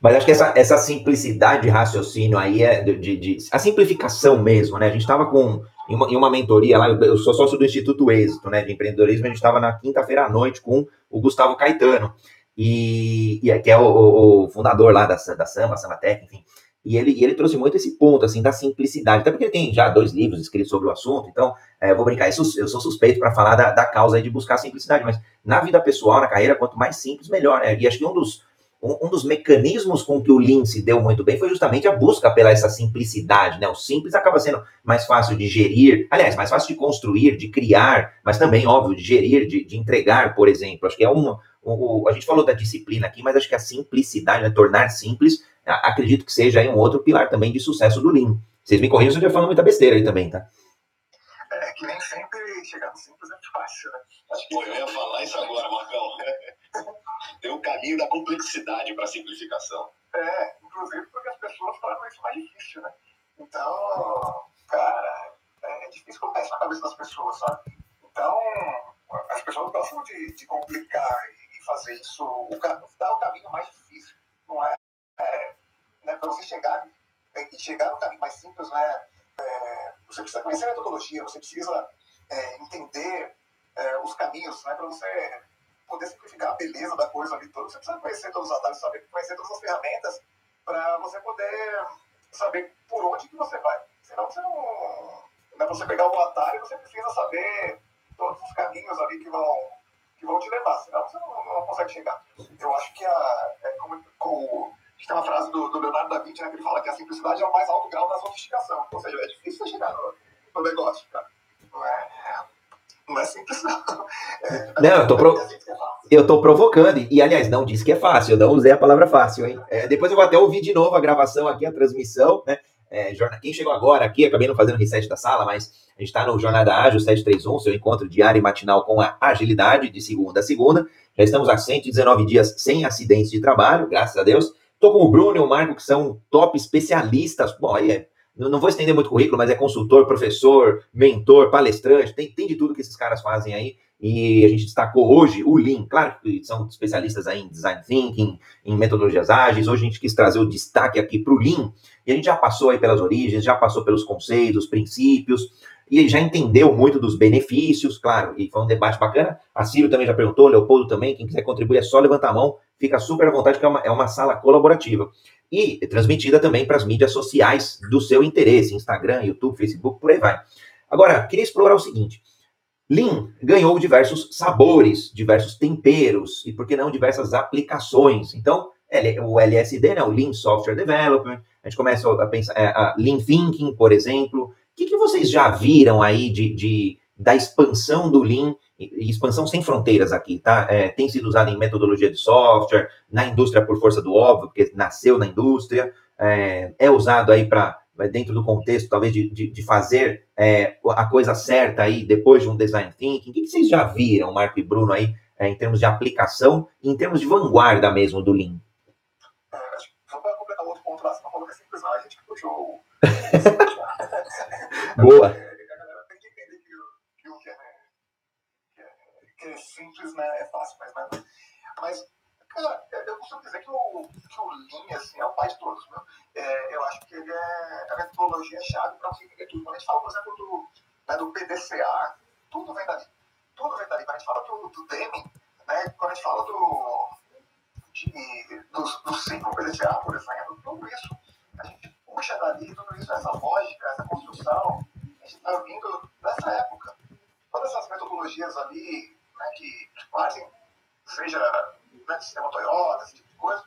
Mas acho que essa, essa simplicidade de raciocínio aí é de, de, de a simplificação mesmo, né? A gente estava com em uma, em uma, mentoria lá, eu sou sócio do Instituto Êxito, né, de empreendedorismo, a gente estava na quinta-feira à noite com o Gustavo Caetano. e, e que é o, o, o, fundador lá da, da Samba, Samba Tech, enfim. E ele, e ele trouxe muito esse ponto, assim, da simplicidade. Até porque ele tem já dois livros escritos sobre o assunto, então, é, vou brincar, eu sou, suspeito para falar da, da causa de buscar simplicidade, mas na vida pessoal, na carreira, quanto mais simples, melhor, né? E acho que um dos, um, um, dos mecanismos com que o Lean se deu muito bem foi justamente a busca pela essa simplicidade, né? O simples acaba sendo mais fácil de gerir, aliás, mais fácil de construir, de criar, mas também, óbvio, de gerir, de, de entregar, por exemplo. Acho que é um, um, a gente falou da disciplina aqui, mas acho que a simplicidade, né? tornar simples, acredito que seja aí um outro pilar também de sucesso do Lean. Vocês me corrijam se eu estiver falando muita besteira aí também, tá? É que nem sempre chegar no simples é fácil, né? Que eu ia falar isso agora, Marcão. Tem o um caminho da complexidade para a simplificação. É, inclusive porque as pessoas tornam isso mais difícil, né? Então, cara, é difícil colocar isso na cabeça das pessoas, sabe? Então, as pessoas gostam de, de complicar e fazer isso, o, dar o caminho mais difícil, não é? É né, para você chegar e chegar no caminho mais simples, né? É, você precisa conhecer a metodologia, você precisa é, entender é, os caminhos, né? Para você poder simplificar a beleza da coisa ali toda, você precisa conhecer todos os atalhos, saber conhecer todas as ferramentas para você poder saber por onde que você vai. Senão você não. Né, você pegar o atalho, você precisa saber todos os caminhos ali que vão, que vão te levar, senão você não, não consegue chegar. Eu acho que a, é como, como tem uma frase do, do, Leonardo da Vinci, né, que ele fala que a simplicidade é o mais alto grau da sofisticação. Ou seja, é difícil você chegar no, no negócio, cara. Não é, não é simples, não. É, não, eu tô, pro... É eu tô provocando. E, aliás, não disse que é fácil. Eu não usei a palavra fácil, hein? É, depois eu vou até ouvir de novo a gravação aqui, a transmissão, né? É, quem chegou agora aqui, acabei não fazendo reset da sala, mas a gente está no Jornada Ágil 731, seu encontro diário e matinal com a agilidade de segunda a segunda. Já estamos há 119 dias sem acidentes de trabalho, graças a Deus. Estou com o Bruno e o Marco, que são top especialistas. Bom, aí é, não vou estender muito o currículo, mas é consultor, professor, mentor, palestrante, tem, tem de tudo que esses caras fazem aí. E a gente destacou hoje o Lean, claro que são especialistas aí em design thinking, em metodologias ágeis. Hoje a gente quis trazer o destaque aqui para o Lean. E a gente já passou aí pelas origens, já passou pelos conceitos, princípios, e já entendeu muito dos benefícios, claro, e foi um debate bacana. A Círio também já perguntou, Leopoldo também, quem quiser contribuir é só levantar a mão, fica super à vontade, que é uma, é uma sala colaborativa. E transmitida também para as mídias sociais do seu interesse, Instagram, YouTube, Facebook, por aí vai. Agora, queria explorar o seguinte. Lean ganhou diversos sabores, diversos temperos e, por que não, diversas aplicações. Então, o LSD, né, o Lean Software Development, a gente começa a pensar, é, a Lean Thinking, por exemplo. O que, que vocês já viram aí de, de da expansão do Lean, expansão sem fronteiras aqui, tá? É, tem sido usado em metodologia de software, na indústria por força do óbvio, porque nasceu na indústria, é, é usado aí para dentro do contexto, talvez, de, de, de fazer é, a coisa certa aí depois de um design thinking. O que vocês já viram, Marco e Bruno, aí, é, em termos de aplicação, em termos de vanguarda mesmo do Lean? Só para completar outro ponto lá, você não falou que é simples, a gente puxou. Boa. Que é, é simples né, é fácil, mas é. Mas Cara, eu costumo dizer que o, que o Lean, assim, é o pai de todos, meu. É, eu acho que ele é a metodologia-chave para você entender tudo. Quando a gente fala, por exemplo, do, né, do PDCA, tudo vem dali. Tudo vem dali. Quando a gente fala do, do Deming, né, quando a gente fala do, de, do, do ciclo PDCA, por exemplo, tudo isso, a gente puxa dali, tudo isso, essa lógica, essa construção, a gente está vindo dessa época. Todas essas metodologias ali, né, que fazem, seja né, sistema Toyota, esse tipo de coisa,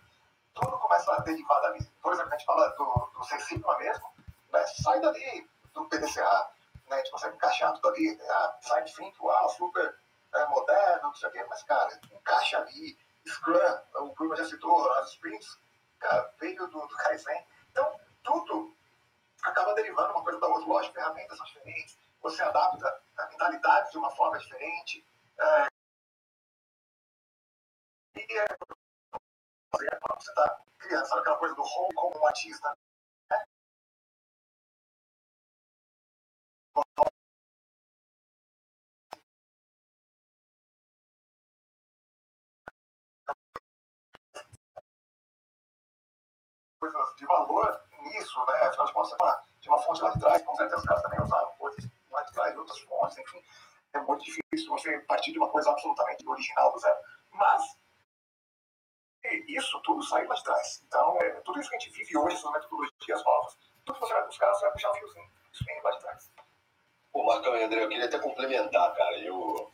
tudo começa a derivar dali. Por exemplo, a gente fala do, do Sensível mesmo, né, sai dali do PDCA, né, a gente consegue encaixar tudo ali, ah, sai de fim, ah, super é, moderno, não sei o quê, mas, cara, encaixa ali, Scrum, o Bruno já citou, as sprints, cara, veio do, do Kaizen. Tudo acaba derivando uma coisa da outra. Lógico, ferramentas são diferentes, você adapta a mentalidade de uma forma diferente. É, e é, quando você está criando, sabe aquela coisa do home como um artista, né? coisas de valor nisso, né? Afinal de contas, tinha uma fonte lá de trás, com certeza os caras também usavam coisas lá de trás, outras fontes, enfim. É muito difícil você partir de uma coisa absolutamente original do zero. Mas isso tudo sai lá de trás. Então, é, tudo isso que a gente vive hoje são metodologias novas. Tudo que você vai buscar, você vai puxar o fiozinho. Isso vem lá de trás. Pô, Marcão e André, eu queria até complementar, cara. Eu,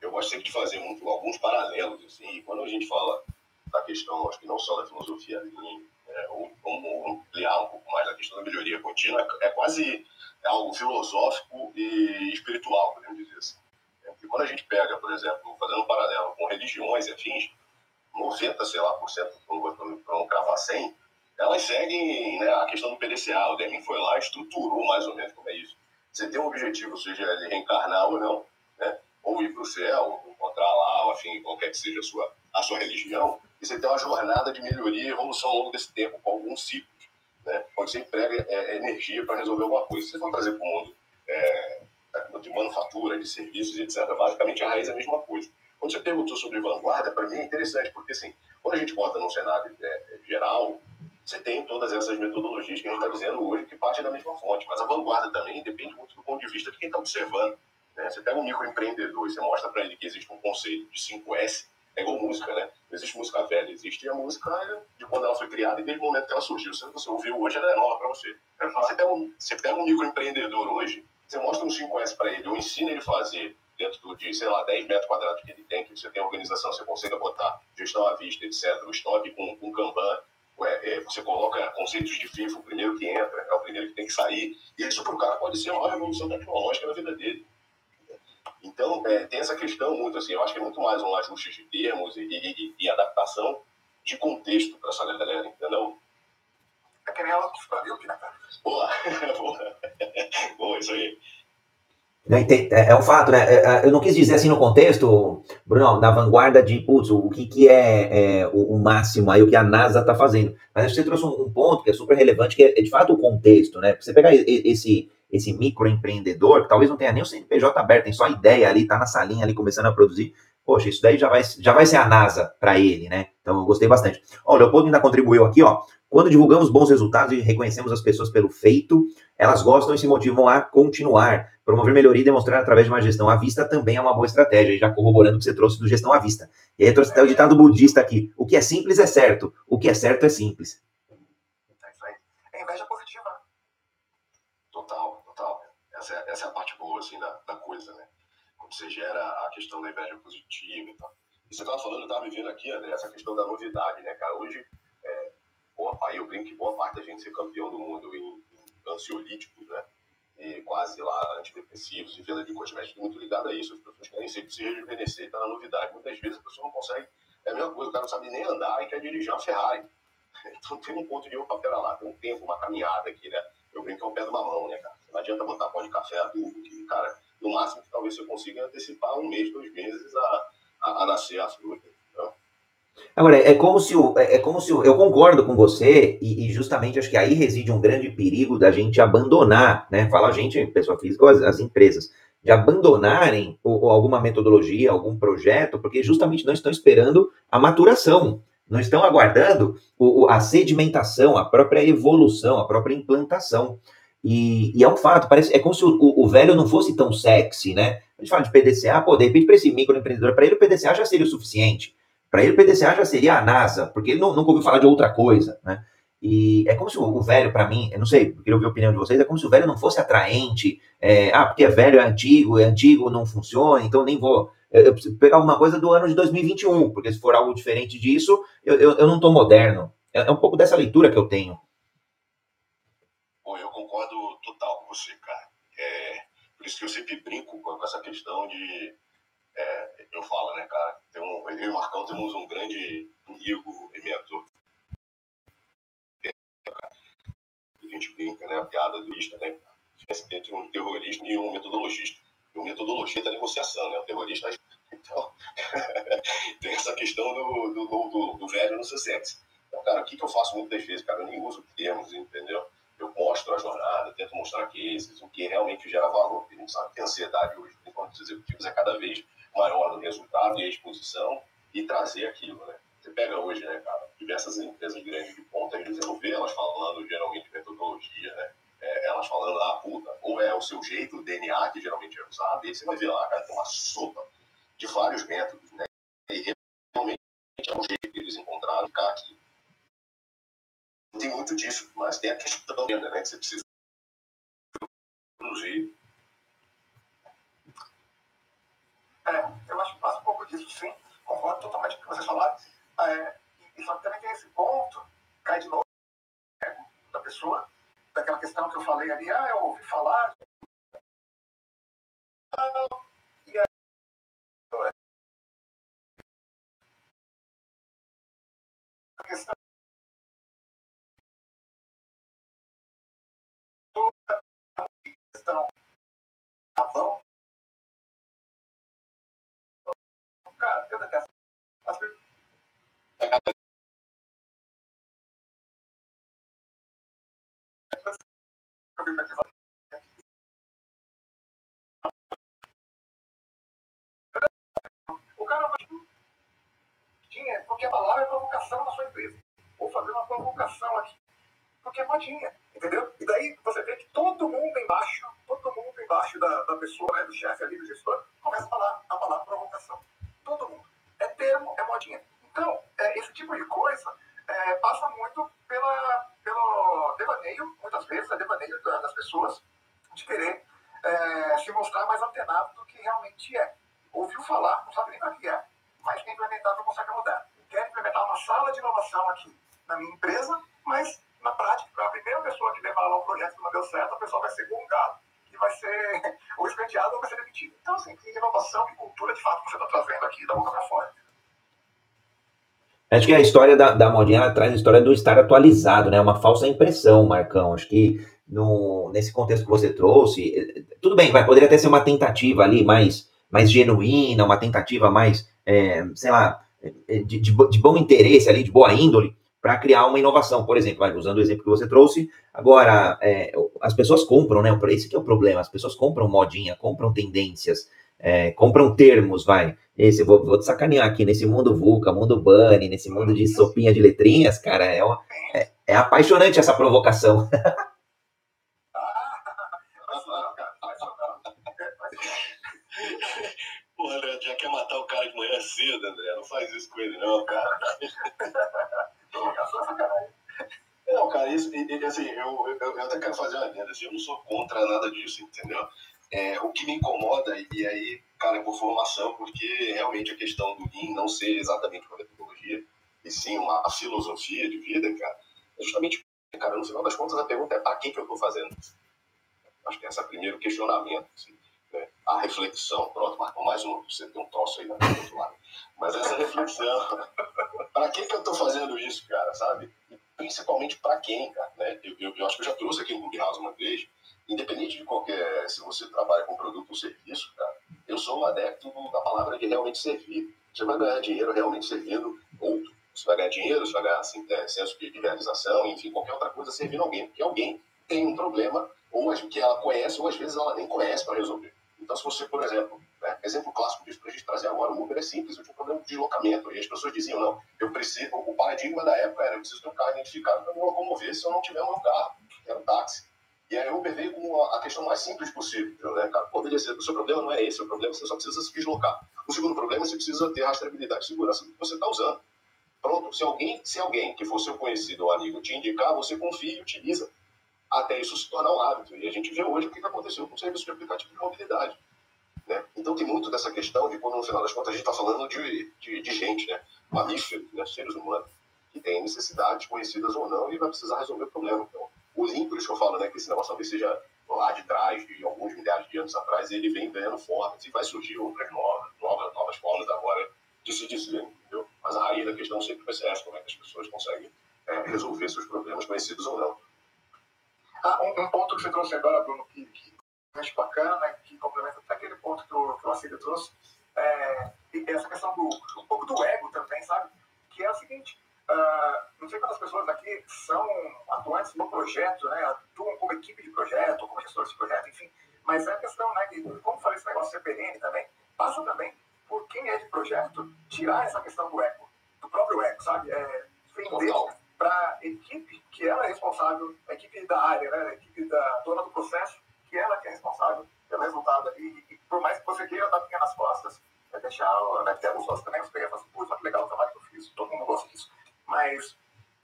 eu gosto sempre de fazer muito, alguns paralelos, assim. Quando a gente fala da questão, acho que não só da filosofia Lean, é, ou ampliar um pouco mais a questão da melhoria contínua, é, quase algo filosófico e espiritual, podemos dizer assim. É, porque quando a gente pega, por exemplo, fazendo um paralelo com religiões e afins, 90, sei lá, por cento, para não cravar 100, elas seguem né, a questão do PDCA. O Deming foi lá e estruturou mais ou menos como é isso. Você tem um objetivo, seja ele reencarnar ou não, né? ou ir para o céu, encontrar lá, ou, enfim, qualquer que seja a sua, a sua religião, e você tem uma jornada de melhoria e evolução ao longo desse tempo, com alguns ciclos, né? onde você emprega é, energia para resolver alguma coisa. Você for trazer para o mundo é, de manufatura, de serviços, etc., basicamente a raiz é a mesma coisa. Quando você perguntou sobre vanguarda, para mim é interessante, porque assim, quando a gente bota num cenário é, geral, você tem todas essas metodologias que a gente está dizendo hoje que partem da mesma fonte, mas a vanguarda também depende muito do ponto de vista de quem está observando. Né? Você pega um microempreendedor e você mostra para ele que existe um conceito de 5S, é igual música, né? Não existe música velha, existe a música de quando ela foi criada e desde o momento que ela surgiu. Se você ouviu hoje, ela é nova para você. Você pega, um, você pega um microempreendedor hoje, você mostra um 5S para ele, ou ensina ele a fazer dentro de, sei lá, 10 metros quadrados que ele tem, que você tem organização, você consegue botar gestão à vista, etc., o estoque com, com Kanban, é, você coloca conceitos de FIFA, o primeiro que entra, é o primeiro que tem que sair, e isso para o cara pode ser a maior revolução tecnológica na vida dele. Então, é, tem essa questão muito assim, eu acho que é muito mais um ajuste de termos e, e, e adaptação de contexto para essa galera, entendeu? É que nem ela né, cara? Boa, boa. boa, isso aí. É, é um fato, né? É, é, eu não quis dizer assim no contexto, Bruno, na vanguarda de, putz, o que, que é, é o, o, máximo aí, o que a NASA está fazendo. Mas acho que você trouxe um, um, ponto que é super relevante, que é, é de fato o contexto, né? Você pegar esse, esse microempreendedor, que talvez não tenha nem o CNPJ aberto, tem só ideia ali, tá na salinha ali começando a produzir. Poxa, isso daí já vai, já vai ser a NASA para ele, né? Então eu gostei bastante. Ó, o Leopoldo ainda contribuiu aqui, ó. Quando divulgamos bons resultados e reconhecemos as pessoas pelo feito, elas gostam e se motivam a continuar. Promover melhoria e demonstrar através de uma gestão à vista também é uma boa estratégia, já corroborando o que você trouxe do gestão à vista. E aí eu trouxe até o ditado budista aqui: o que é simples é certo, o que é certo é simples. É inveja positiva. Total, total. Essa é, a parte boa assim, da, da coisa, né? Quando você gera a questão da inveja positiva e tal. E você estava falando, eu estava me vendo aqui, André, essa questão da novidade, né, cara? Hoje, é, boa, aí eu brinco que boa parte da gente ser campeão do mundo em, em ansiolíticos, né? E quase lá antidepressivos e venda de cosméticos muito ligado a isso. As pessoas querem sempre se rejuvenescer, está na novidade. Muitas vezes a pessoa não consegue. É a mesma coisa, o cara não sabe nem andar e quer dirigir uma Ferrari. Então tem um ponto de opa, pera lá, tem um tempo, uma caminhada aqui, né? Eu brinco é o pé de uma mão, né, cara? Não adianta botar pó de café adulto, que, cara, no máximo talvez você consiga antecipar um mês, dois meses a, a, a nascer a fruta. Agora, é como se o, é, é como se o, eu concordo com você e, e, justamente acho que aí reside um grande perigo da gente abandonar, né? Fala a gente, pessoa física, as, as empresas, de abandonarem ou alguma metodologia, algum projeto, porque justamente não estão esperando a maturação, não estão aguardando o, a sedimentação, a própria evolução, a própria implantação. E, e, é um fato, parece, é como se o, o, velho não fosse tão sexy, né? A gente fala de PDCA, pô, de repente para esse microempreendedor, para ele o PDCA já seria o suficiente. Para ele, o PDCA já seria a NASA, porque ele não, nunca ouviu falar de outra coisa, né? E é como se o, velho, para mim, eu não sei, eu queria ouvir a opinião de vocês, é como se o velho não fosse atraente. É, ah, porque é velho, é antigo, é antigo, não funciona, então nem vou. Eu, preciso pegar alguma coisa do ano de 2021, porque se for algo diferente disso, eu, eu, eu não estou moderno. É, é um pouco dessa leitura que eu tenho. Bom, eu concordo total com você, cara. É, por isso que eu sempre brinco com essa questão de é, eu falo, né, cara? Tem um, eu e o Marcão temos um grande amigo e mentor. A gente brinca, né? A piada do lista, né? Entre um terrorista e um metodologista. O metodologista é negociação, né? O terrorista. Então, tem essa questão do, do, do, do velho no seu sexo. Então, cara, o que, que eu faço muitas vezes? Cara, eu nem uso termos, entendeu? Eu mostro a jornada, tento mostrar cases, o que realmente gera valor. Porque a gente sabe que a ansiedade hoje, enquanto os executivos, é cada vez maior no resultado e a exposição e trazer aquilo, né? Você pega hoje, né, cara, diversas empresas grandes de ponta, não vejo elas falando geralmente metodologia, né? É, elas falando, ah, puta, ou é o seu jeito, o DNA que geralmente é usado, e aí você vai ver lá, cara, tem uma sopa de vários métodos, né? E realmente é um jeito que eles encontraram ficar aqui. Tem muito disso, mas tem a questão né? Que você precisa produzir. É, eu acho que passa um pouco disso, sim. Concordo totalmente com o que vocês falaram. É, e só que também tem esse ponto, cai de novo né, da pessoa, daquela questão que eu falei ali, ah, eu ouvi falar. E aí, a questão questão razão. Cara, eu detesto. As pessoas O cara. Tinha, a palavra é provocação na sua empresa. Vou fazer uma provocação aqui. Porque é modinha, entendeu? E daí você vê que todo mundo embaixo, todo mundo embaixo da, da pessoa, né, do chefe ali, do gestor, começa a falar a palavra provocação. Todo mundo. É termo, é modinha. Então, é, esse tipo de coisa é, passa muito pela, pelo devaneio, muitas vezes, é devaneio da- das pessoas, de querer é, se mostrar mais antenado do que realmente é. Ouviu falar, não sabe nem para que é, mas quer implementar não consegue mudar. Quer implementar uma sala de inovação aqui na minha empresa, mas na prática, a primeira pessoa que levar lá um projeto que não deu certo, a pessoa vai ser gongada e vai ser ou escanteada ou vai ser demitida. Então, assim, que inovação, que cultura de fato você está trazendo aqui da boca para fora. Acho que a história da, da modinha ela traz a história do estar atualizado, né? Uma falsa impressão, Marcão. Acho que no, nesse contexto que você trouxe, eh, tudo bem, vai poderia até ser uma tentativa ali mais, mais genuína, uma tentativa mais, é, sei lá, eh, de, de, de bom interesse ali, de boa índole, para criar uma inovação. Por exemplo, vai, usando o exemplo que você trouxe, agora é, as pessoas compram, né? Esse que é o problema, as pessoas compram modinha, compram tendências, é, compram termos, vai. Esse, vou, vou te sacanear aqui, nesse mundo VUCA, mundo Bunny, nesse mundo de sopinha de letrinhas, cara, é, uma- é, é apaixonante essa provocação. Pô, André, já quer matar o cara de manhã cedo, André. Não faz isso com ele, não, cara. Provocação sacanagem. Não, cara, isso, assim, eu, eu, eu até quero fazer uma venda, assim, eu não sou contra nada disso, entendeu? É, o que me incomoda, e aí, cara, é por formação, porque realmente a questão do Lean não ser exatamente uma metodologia, e sim uma filosofia de vida, cara, é justamente, cara, no final das contas, a pergunta é para quem que eu tô fazendo isso? Acho que esse é o primeiro questionamento, assim, né? A reflexão, pronto, marcou mais um, você tem um troço aí na do outro lado. Mas essa reflexão, para que que eu tô fazendo isso, cara, sabe? principalmente para quem, cara, né? Eu, eu, eu acho que eu já trouxe aqui no Clubhouse uma vez, independente de qualquer, se você trabalha com produto ou serviço, cara, eu sou um adepto da palavra de realmente servir. Você vai ganhar dinheiro realmente servindo outro. Você vai ganhar dinheiro, você vai ganhar assim, é, senso de realização, enfim, qualquer outra coisa servindo alguém, porque alguém tem um problema, ou que ela conhece, ou às vezes ela nem conhece para resolver. Então, se você, por exemplo, né, exemplo clássico disso para a gente trazer agora, o Uber é simples, eu tinha um problema de deslocamento, e as pessoas diziam, não, eu preciso, o paradigma da época era, eu preciso ter um carro identificado para me locomover se eu não tiver meu carro, era um táxi. E aí o Uber veio com a questão mais simples possível, né, cara? Pô, beleza, o seu problema não é esse, o problema é você só precisa se deslocar. O segundo problema é você precisa ter rastreabilidade e segurança do que você está usando. Pronto, se alguém, se alguém que for seu conhecido ou amigo te indicar, você confia e utiliza. Até isso se tornar um hábito. E a gente vê hoje o que que aconteceu com o serviço de aplicativo de mobilidade. Né? Então tem muito dessa questão de quando no final das contas a gente está falando de, de, de gente, né? mamíferos, né? seres humanos, que tem necessidades conhecidas ou não e vai precisar resolver o problema. Então, o Lean, por isso que eu falo né, que esse negócio talvez seja lá de trás, de alguns milhares de anos atrás, ele vem ganhando formas e vai surgir outras novas, novas, novas formas agora de se dizer, entendeu? Mas a raiz da questão sempre vai ser essa, como é que as pessoas conseguem é, resolver seus problemas conhecidos ou não. Ah, um, um ponto que você trouxe agora, Bruno, que, que acho bacana, que complementa até aquele ponto que o, que o trouxe, é, essa questão do um pouco do ego também, sabe? Que é o seguinte, ah, não sei quantas pessoas aqui são atuantes no projeto, né? Atuam como equipe de projeto, como gestores de projeto, enfim. Mas é a questão, né, que, como falei, esse negócio de CPN também, passa também por quem é de projeto tirar essa questão do ego, do próprio ego, sabe? É, vender para a equipe que ela é responsável, a equipe da área, né, a equipe da dona do processo, que ela que é responsável pelo resultado ali. E, por mais que você queira dar pinha nas costas, é deixar, né, ter alguns sócios também, os pegar e assim, putz, olha que legal o trabalho que eu fiz, todo mas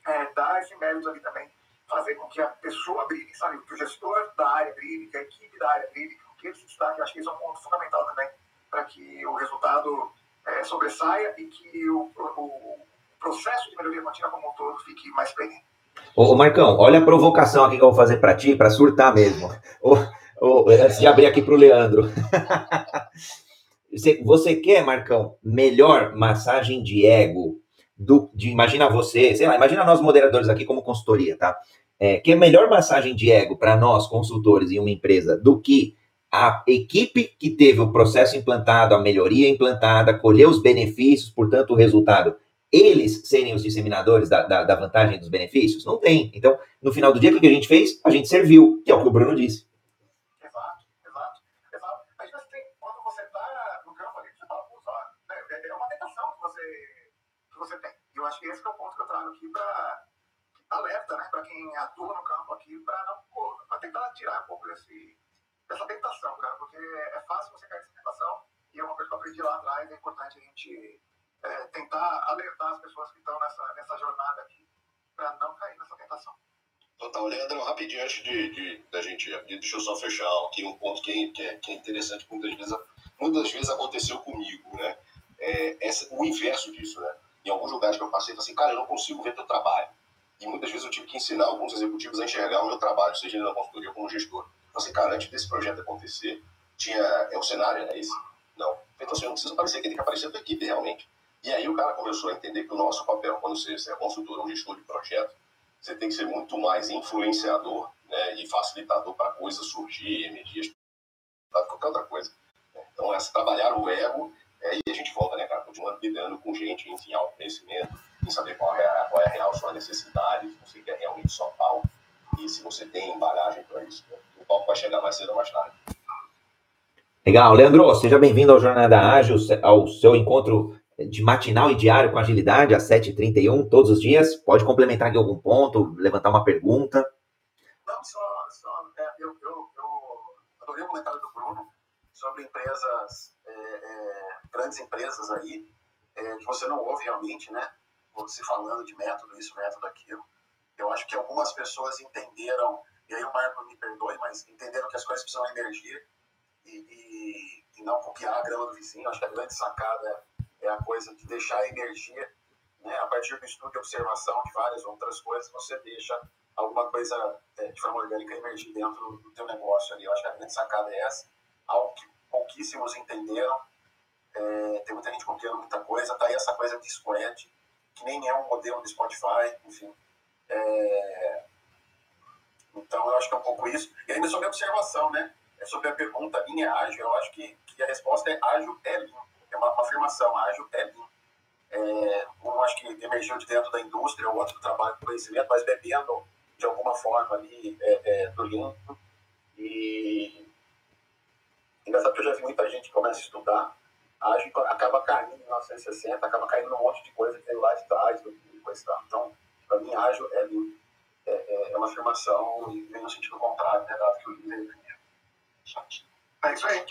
é, dar esse mérito ali também, fazer com que a pessoa brilhe, sabe? Que o gestor da área brilhe, que a equipe da área brilhe, que ele se destaque. Acho que isso é um ponto fundamental também para que o resultado é, sobressaia e que o, o processo de melhoria contínua como um todo fique mais bem. Ô, Marcão, olha a provocação aqui que eu vou fazer para ti, para surtar mesmo. Ô, ô, se abrir aqui para o Leandro. Você quer, Marcão, melhor massagem de ego do, de imagina você, sei lá, imagina nós moderadores aqui como consultoria, tá? É, que é melhor massagem de ego para nós consultores em uma empresa do que a equipe que teve o processo implantado, a melhoria implantada, colheu os benefícios, portanto, o resultado, eles serem os disseminadores da, da, da vantagem dos benefícios? Não tem. Então, no final do dia, o que a gente fez? A gente serviu, que é o que o Bruno disse. E eu acho que esse é o ponto que eu trago aqui para alerta, né, para quem atua no campo aqui, para não pra tentar tirar um pouco desse, dessa tentação, cara, porque é fácil você cair nessa tentação e é uma coisa que eu aprendi lá atrás, é importante a gente é, tentar alertar as pessoas que estão nessa, nessa jornada aqui para não cair nessa tentação. Total, Leandro, rapidinho antes de, de, da gente deixa eu só fechar aqui um ponto que é, que é, que é interessante, muitas vezes, muitas vezes aconteceu comigo, né? É, essa, o inverso disso, né? Em alguns lugares que eu passei, assim, cara, eu não consigo ver teu trabalho. E muitas vezes eu tive que ensinar alguns executivos a enxergar o meu trabalho, seja na consultoria como gestor. Então, assim, cara, antes desse projeto acontecer, tinha. É o cenário, era esse? Não. Então, assim, não preciso aparecer aqui, tem que aparecer a tua equipe realmente. E aí o cara começou a entender que o nosso papel, quando você, você é consultor ou gestor de projeto, você tem que ser muito mais influenciador né, e facilitador para coisas surgir, energias, qualquer outra coisa. Então, essa, trabalhar o ego é, e a gente volta, né, cara, continuando lidando com gente em alto conhecimento, em saber qual é, a, qual é a real sua necessidade, se você quer realmente só palco e se você tem embalagem para isso. Né? O palco vai chegar mais cedo ou mais tarde. Legal. Leandro, seja bem-vindo ao Jornada Ágil, ao seu encontro de matinal e diário com agilidade, às 7h31, todos os dias. Pode complementar aqui algum ponto, levantar uma pergunta. Não, só, só é, eu, eu, eu adorei o comentário do Bruno sobre empresas grandes empresas aí, é, que você não ouve realmente, né? Você falando de método isso, método aquilo. Eu acho que algumas pessoas entenderam, e aí o Marco me perdoe, mas entenderam que as coisas precisam de energia e, e, e não copiar a grama do vizinho. Acho que a grande sacada é a coisa de deixar a energia, né? A partir do estudo e observação de várias outras coisas, você deixa alguma coisa é, de forma orgânica emergir dentro do teu negócio ali. Eu acho que a grande sacada é essa. Algo que pouquíssimos entenderam é, tem muita gente copiando muita coisa, tá aí essa coisa de squad, que nem é um modelo de Spotify, enfim. É, então eu acho que é um pouco isso. E ainda sobre a observação, né? É sobre a pergunta, linha é ágil, eu acho que, que a resposta é ágil é lean. É uma, uma afirmação, ágil é lean. É, um acho que emergiu de dentro da indústria, o outro do trabalho com conhecimento, mas bebendo de alguma forma ali é, é, do lean. E engraçado que eu já vi muita gente que começa a estudar acaba caindo em 1960, acaba caindo num monte de coisa que tem lá de trás, coisa e. Então, para mim, ágil é, é, é, uma afirmação e vem no sentido contrário, né, dado que o líder é isso aí.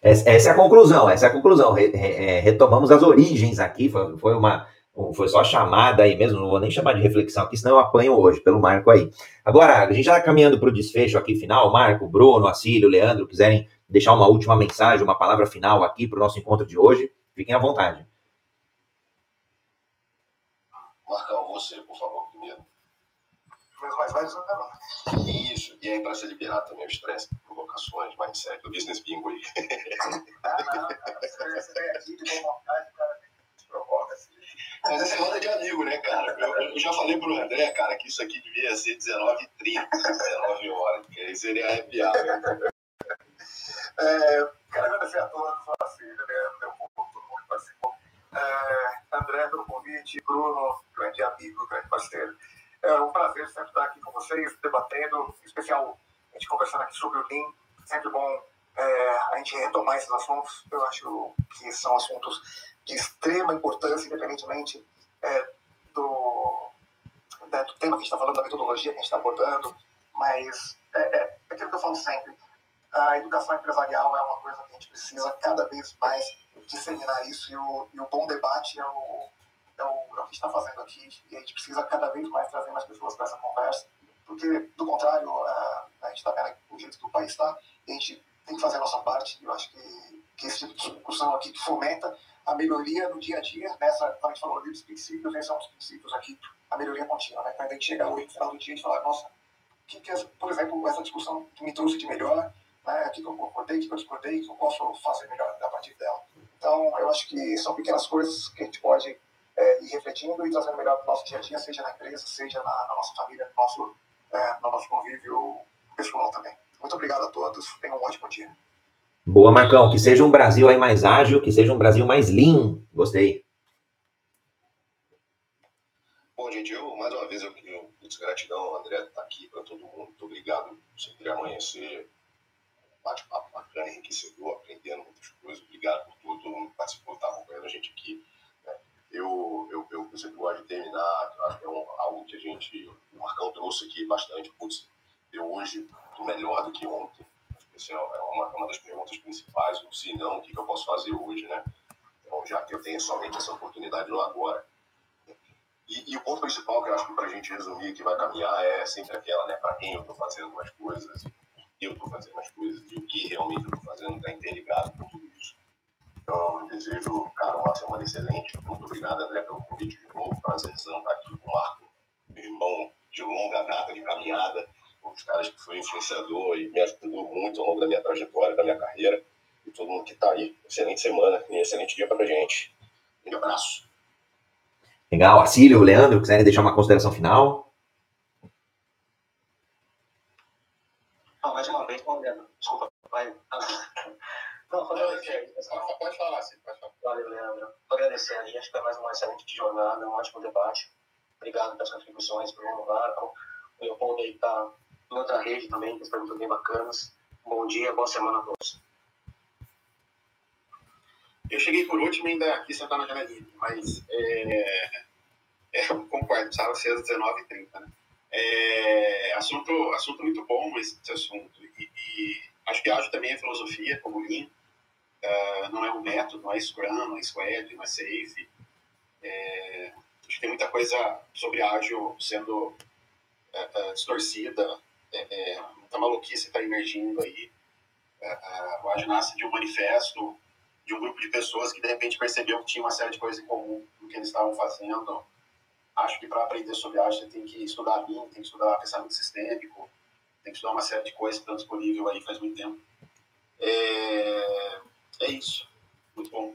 Essa é a conclusão, essa é a conclusão. É, retomamos as origens aqui, foi, foi uma, foi só chamada aí mesmo, não vou nem chamar de reflexão aqui, senão eu apanho hoje pelo Marco aí. Agora, a gente já está caminhando para o desfecho aqui final. Marco, Bruno, Acílio, Leandro, quiserem deixar uma última mensagem, uma palavra final aqui para o nosso encontro de hoje, fiquem à vontade. Marcão, você, por favor, primeiro. Mas mais velhos não Isso, e aí para se liberar também o estresse, provocações, mindset, o business bingo aí. ah, não, cara, você vem aqui de boa vontade, o cara te provoca assim. Mas essa é roda de amigo, né, cara? Eu, eu, já falei pro André, cara, que isso aqui devia ser 19h30, 19 horas, que aí seria hour. É, quero agradecer a todos, assim, né, meu povo, todo mundo que participou. É, André, pelo convite, Bruno, grande amigo, grande parceiro. É um prazer sempre estar aqui com vocês, debatendo, em especial a gente conversando aqui sobre o Lean. Sempre bom é, a gente retomar esses assuntos. Eu acho que são assuntos de extrema importância, independentemente é, do, né, do tema que a gente está falando, da metodologia que a gente está abordando. Mas é, é, é aquilo que eu falo sempre a educação empresarial é uma coisa que a gente precisa cada vez mais disseminar isso e o, e o bom debate é o, é o, é o que está fazendo aqui e a gente precisa cada vez mais trazer mais pessoas para essa conversa porque, do contrário, a, a gente está vendo o jeito que o país está, e a gente tem que fazer a nossa parte. Eu acho que, que esse tipo de discussão aqui que fomenta a melhoria no dia a dia, nessa, como a gente falou dos princípios, esses são os princípios aqui, a melhoria contínua, né? Quando a gente chega hoje, no final do dia, a gente fala, nossa, que, que por exemplo, essa discussão me trouxe de melhor, né? o que, eu concordei, o que, eu discordei, o que eu posso fazer melhor a partir dela. Então, eu acho que são pequenas coisas que a gente pode é, ir refletindo e trazendo melhor para o nosso dia a dia, seja na empresa, seja na, na nossa família, no nosso, é, no nosso convívio pessoal também. Muito obrigado a todos, tenham um ótimo dia. Boa, Marcão. Que seja um Brasil aí mais ágil, que seja um Brasil mais lean. Gostei. Bom, gente, eu, mais uma vez, eu queria gratidão, André, estar tá aqui para todo mundo. Muito obrigado. Sempre amanhecer. Bate-papo bacana, enriquecedor, aprendendo muitas coisas. Obrigado por tudo, todo mundo que participou, está acompanhando a gente aqui. Né? Eu, eu, eu, eu sempre gosto de terminar, acho que é um, algo que a gente, o Marcão trouxe aqui bastante. Putz, eu hoje melhor do que ontem essa é uma, uma das perguntas principais, se não, o que, que eu posso fazer hoje, né? Então, já que eu tenho somente essa oportunidade no agora. E, e, o ponto principal que eu acho que para a gente resumir que vai caminhar é sempre aquela, né? Para quem eu estou fazendo as coisas, eu estou fazendo as coisas, e o que realmente eu estou fazendo está interligado com tudo isso. Então, desejo, cara, uma semana excelente. Muito obrigado, André, pelo convite de novo. Prazerzão estar aqui com o Marco, meu irmão de longa data de caminhada um dos caras que foi influenciador e me ajudou muito ao longo da minha trajetória, da minha carreira. E todo mundo que está aí. Excelente semana e excelente dia para a gente. Um abraço. Legal. Acílio, Leandro, quiserem deixar uma consideração final? Não, mais uma vez, Leandro. Desculpa, vai. Não, falando aqui. Pode falar, sim, pode falar. Valeu, Leandro. Vou agradecer aí. Acho que foi mais uma excelente jornada, um ótimo debate. Obrigado pelas contribuições, Bruno, Marco. O Leopoldo aí está em outra rede também, que as perguntas bem bacanas. Bom dia, boa semana a todos. Eu cheguei por último e ainda aqui sentar na janelinha, mas é, é, concordo, precisava ser às 19h30. Né? É, assunto, assunto muito bom esse, assunto. E, e, acho que acho também a filosofia como Lean. Uh, não é um método, não é Scrum, não é Squad, não é Safe. É, acho que tem muita coisa sobre ágil sendo uh, distorcida, é, é, muita maluquice está emergindo aí. É, é, o AGE nasce de um manifesto de um grupo de pessoas que de repente percebeu que tinha uma série de coisas em comum no que eles estavam fazendo. Acho que para aprender sobre AGE você tem que estudar Lean, tem que estudar pensamento sistêmico, tem que estudar uma série de coisas que estão disponíveis aí faz muito tempo. É, é isso. Muito bom.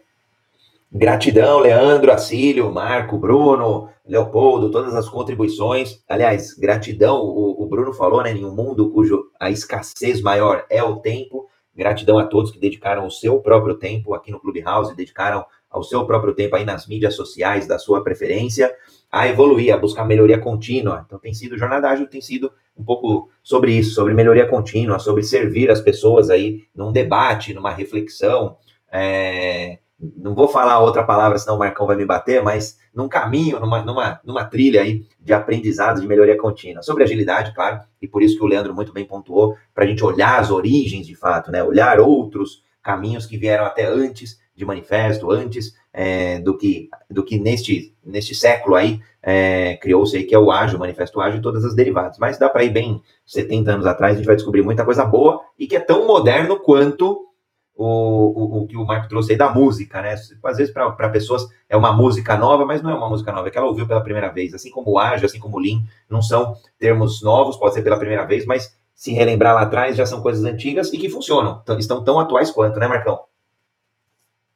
Gratidão, Leandro, Acílio, Marco, Bruno, Leopoldo, todas as contribuições. Aliás, gratidão, o, o, Bruno falou, né, em um mundo cujo a escassez maior é o tempo. Gratidão a todos que dedicaram o seu próprio tempo aqui no Clubhouse, dedicaram ao seu próprio tempo aí nas mídias sociais da sua preferência, a evoluir, a buscar melhoria contínua. Então tem sido, Jornada Ágil tem sido um pouco sobre isso, sobre melhoria contínua, sobre servir as pessoas aí num debate, numa reflexão, é, não vou falar outra palavra, senão o Marcão vai me bater, mas num caminho, numa, numa, numa trilha aí de aprendizado, de melhoria contínua. Sobre agilidade, claro, e por isso que o Leandro muito bem pontuou, para a gente olhar as origens de fato, né? Olhar outros caminhos que vieram até antes de manifesto, antes é, do que do que neste, neste século aí é, criou-se aí, que é o ágil, o manifesto ágil e todas as derivadas. Mas dá para ir bem 70 anos atrás, a gente vai descobrir muita coisa boa e que é tão moderno quanto o, o, o, que o Marco trouxe aí da música, né? Às vezes, para pessoas, é uma música nova, mas não é uma música nova, é que ela ouviu pela primeira vez. Assim como o ágil, assim como o lean, não são termos novos, pode ser pela primeira vez, mas se relembrar lá atrás, já são coisas antigas e que funcionam, estão tão atuais quanto, né, Marcão?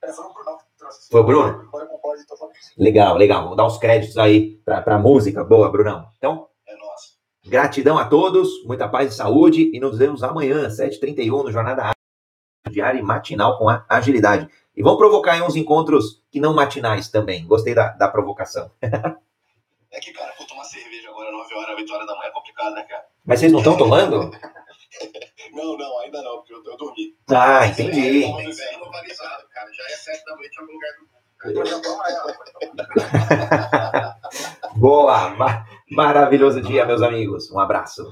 É, foi o Bruno. Foi o Bruno? Legal, legal. Vamos dar os créditos aí para a música. Boa, Brunão. Então, é nosso. Gratidão a todos, muita paz e saúde e nos vemos amanhã, 7h31, no Jornada diária e matinal com a agilidade. E vão provocar aí uns encontros que não matinais também. Gostei da, da provocação. é que, cara, vou tomar cerveja agora, 9 horas, 8 horas da manhã é complicado, né, cara? Mas vocês não estão tomando? não, não, ainda não, porque eu, eu dormi. Ah, entendi. É, é cara. Já é 7 da noite em algum lugar do mundo. Boa! Ma maravilhoso dia, meus amigos. Um abraço.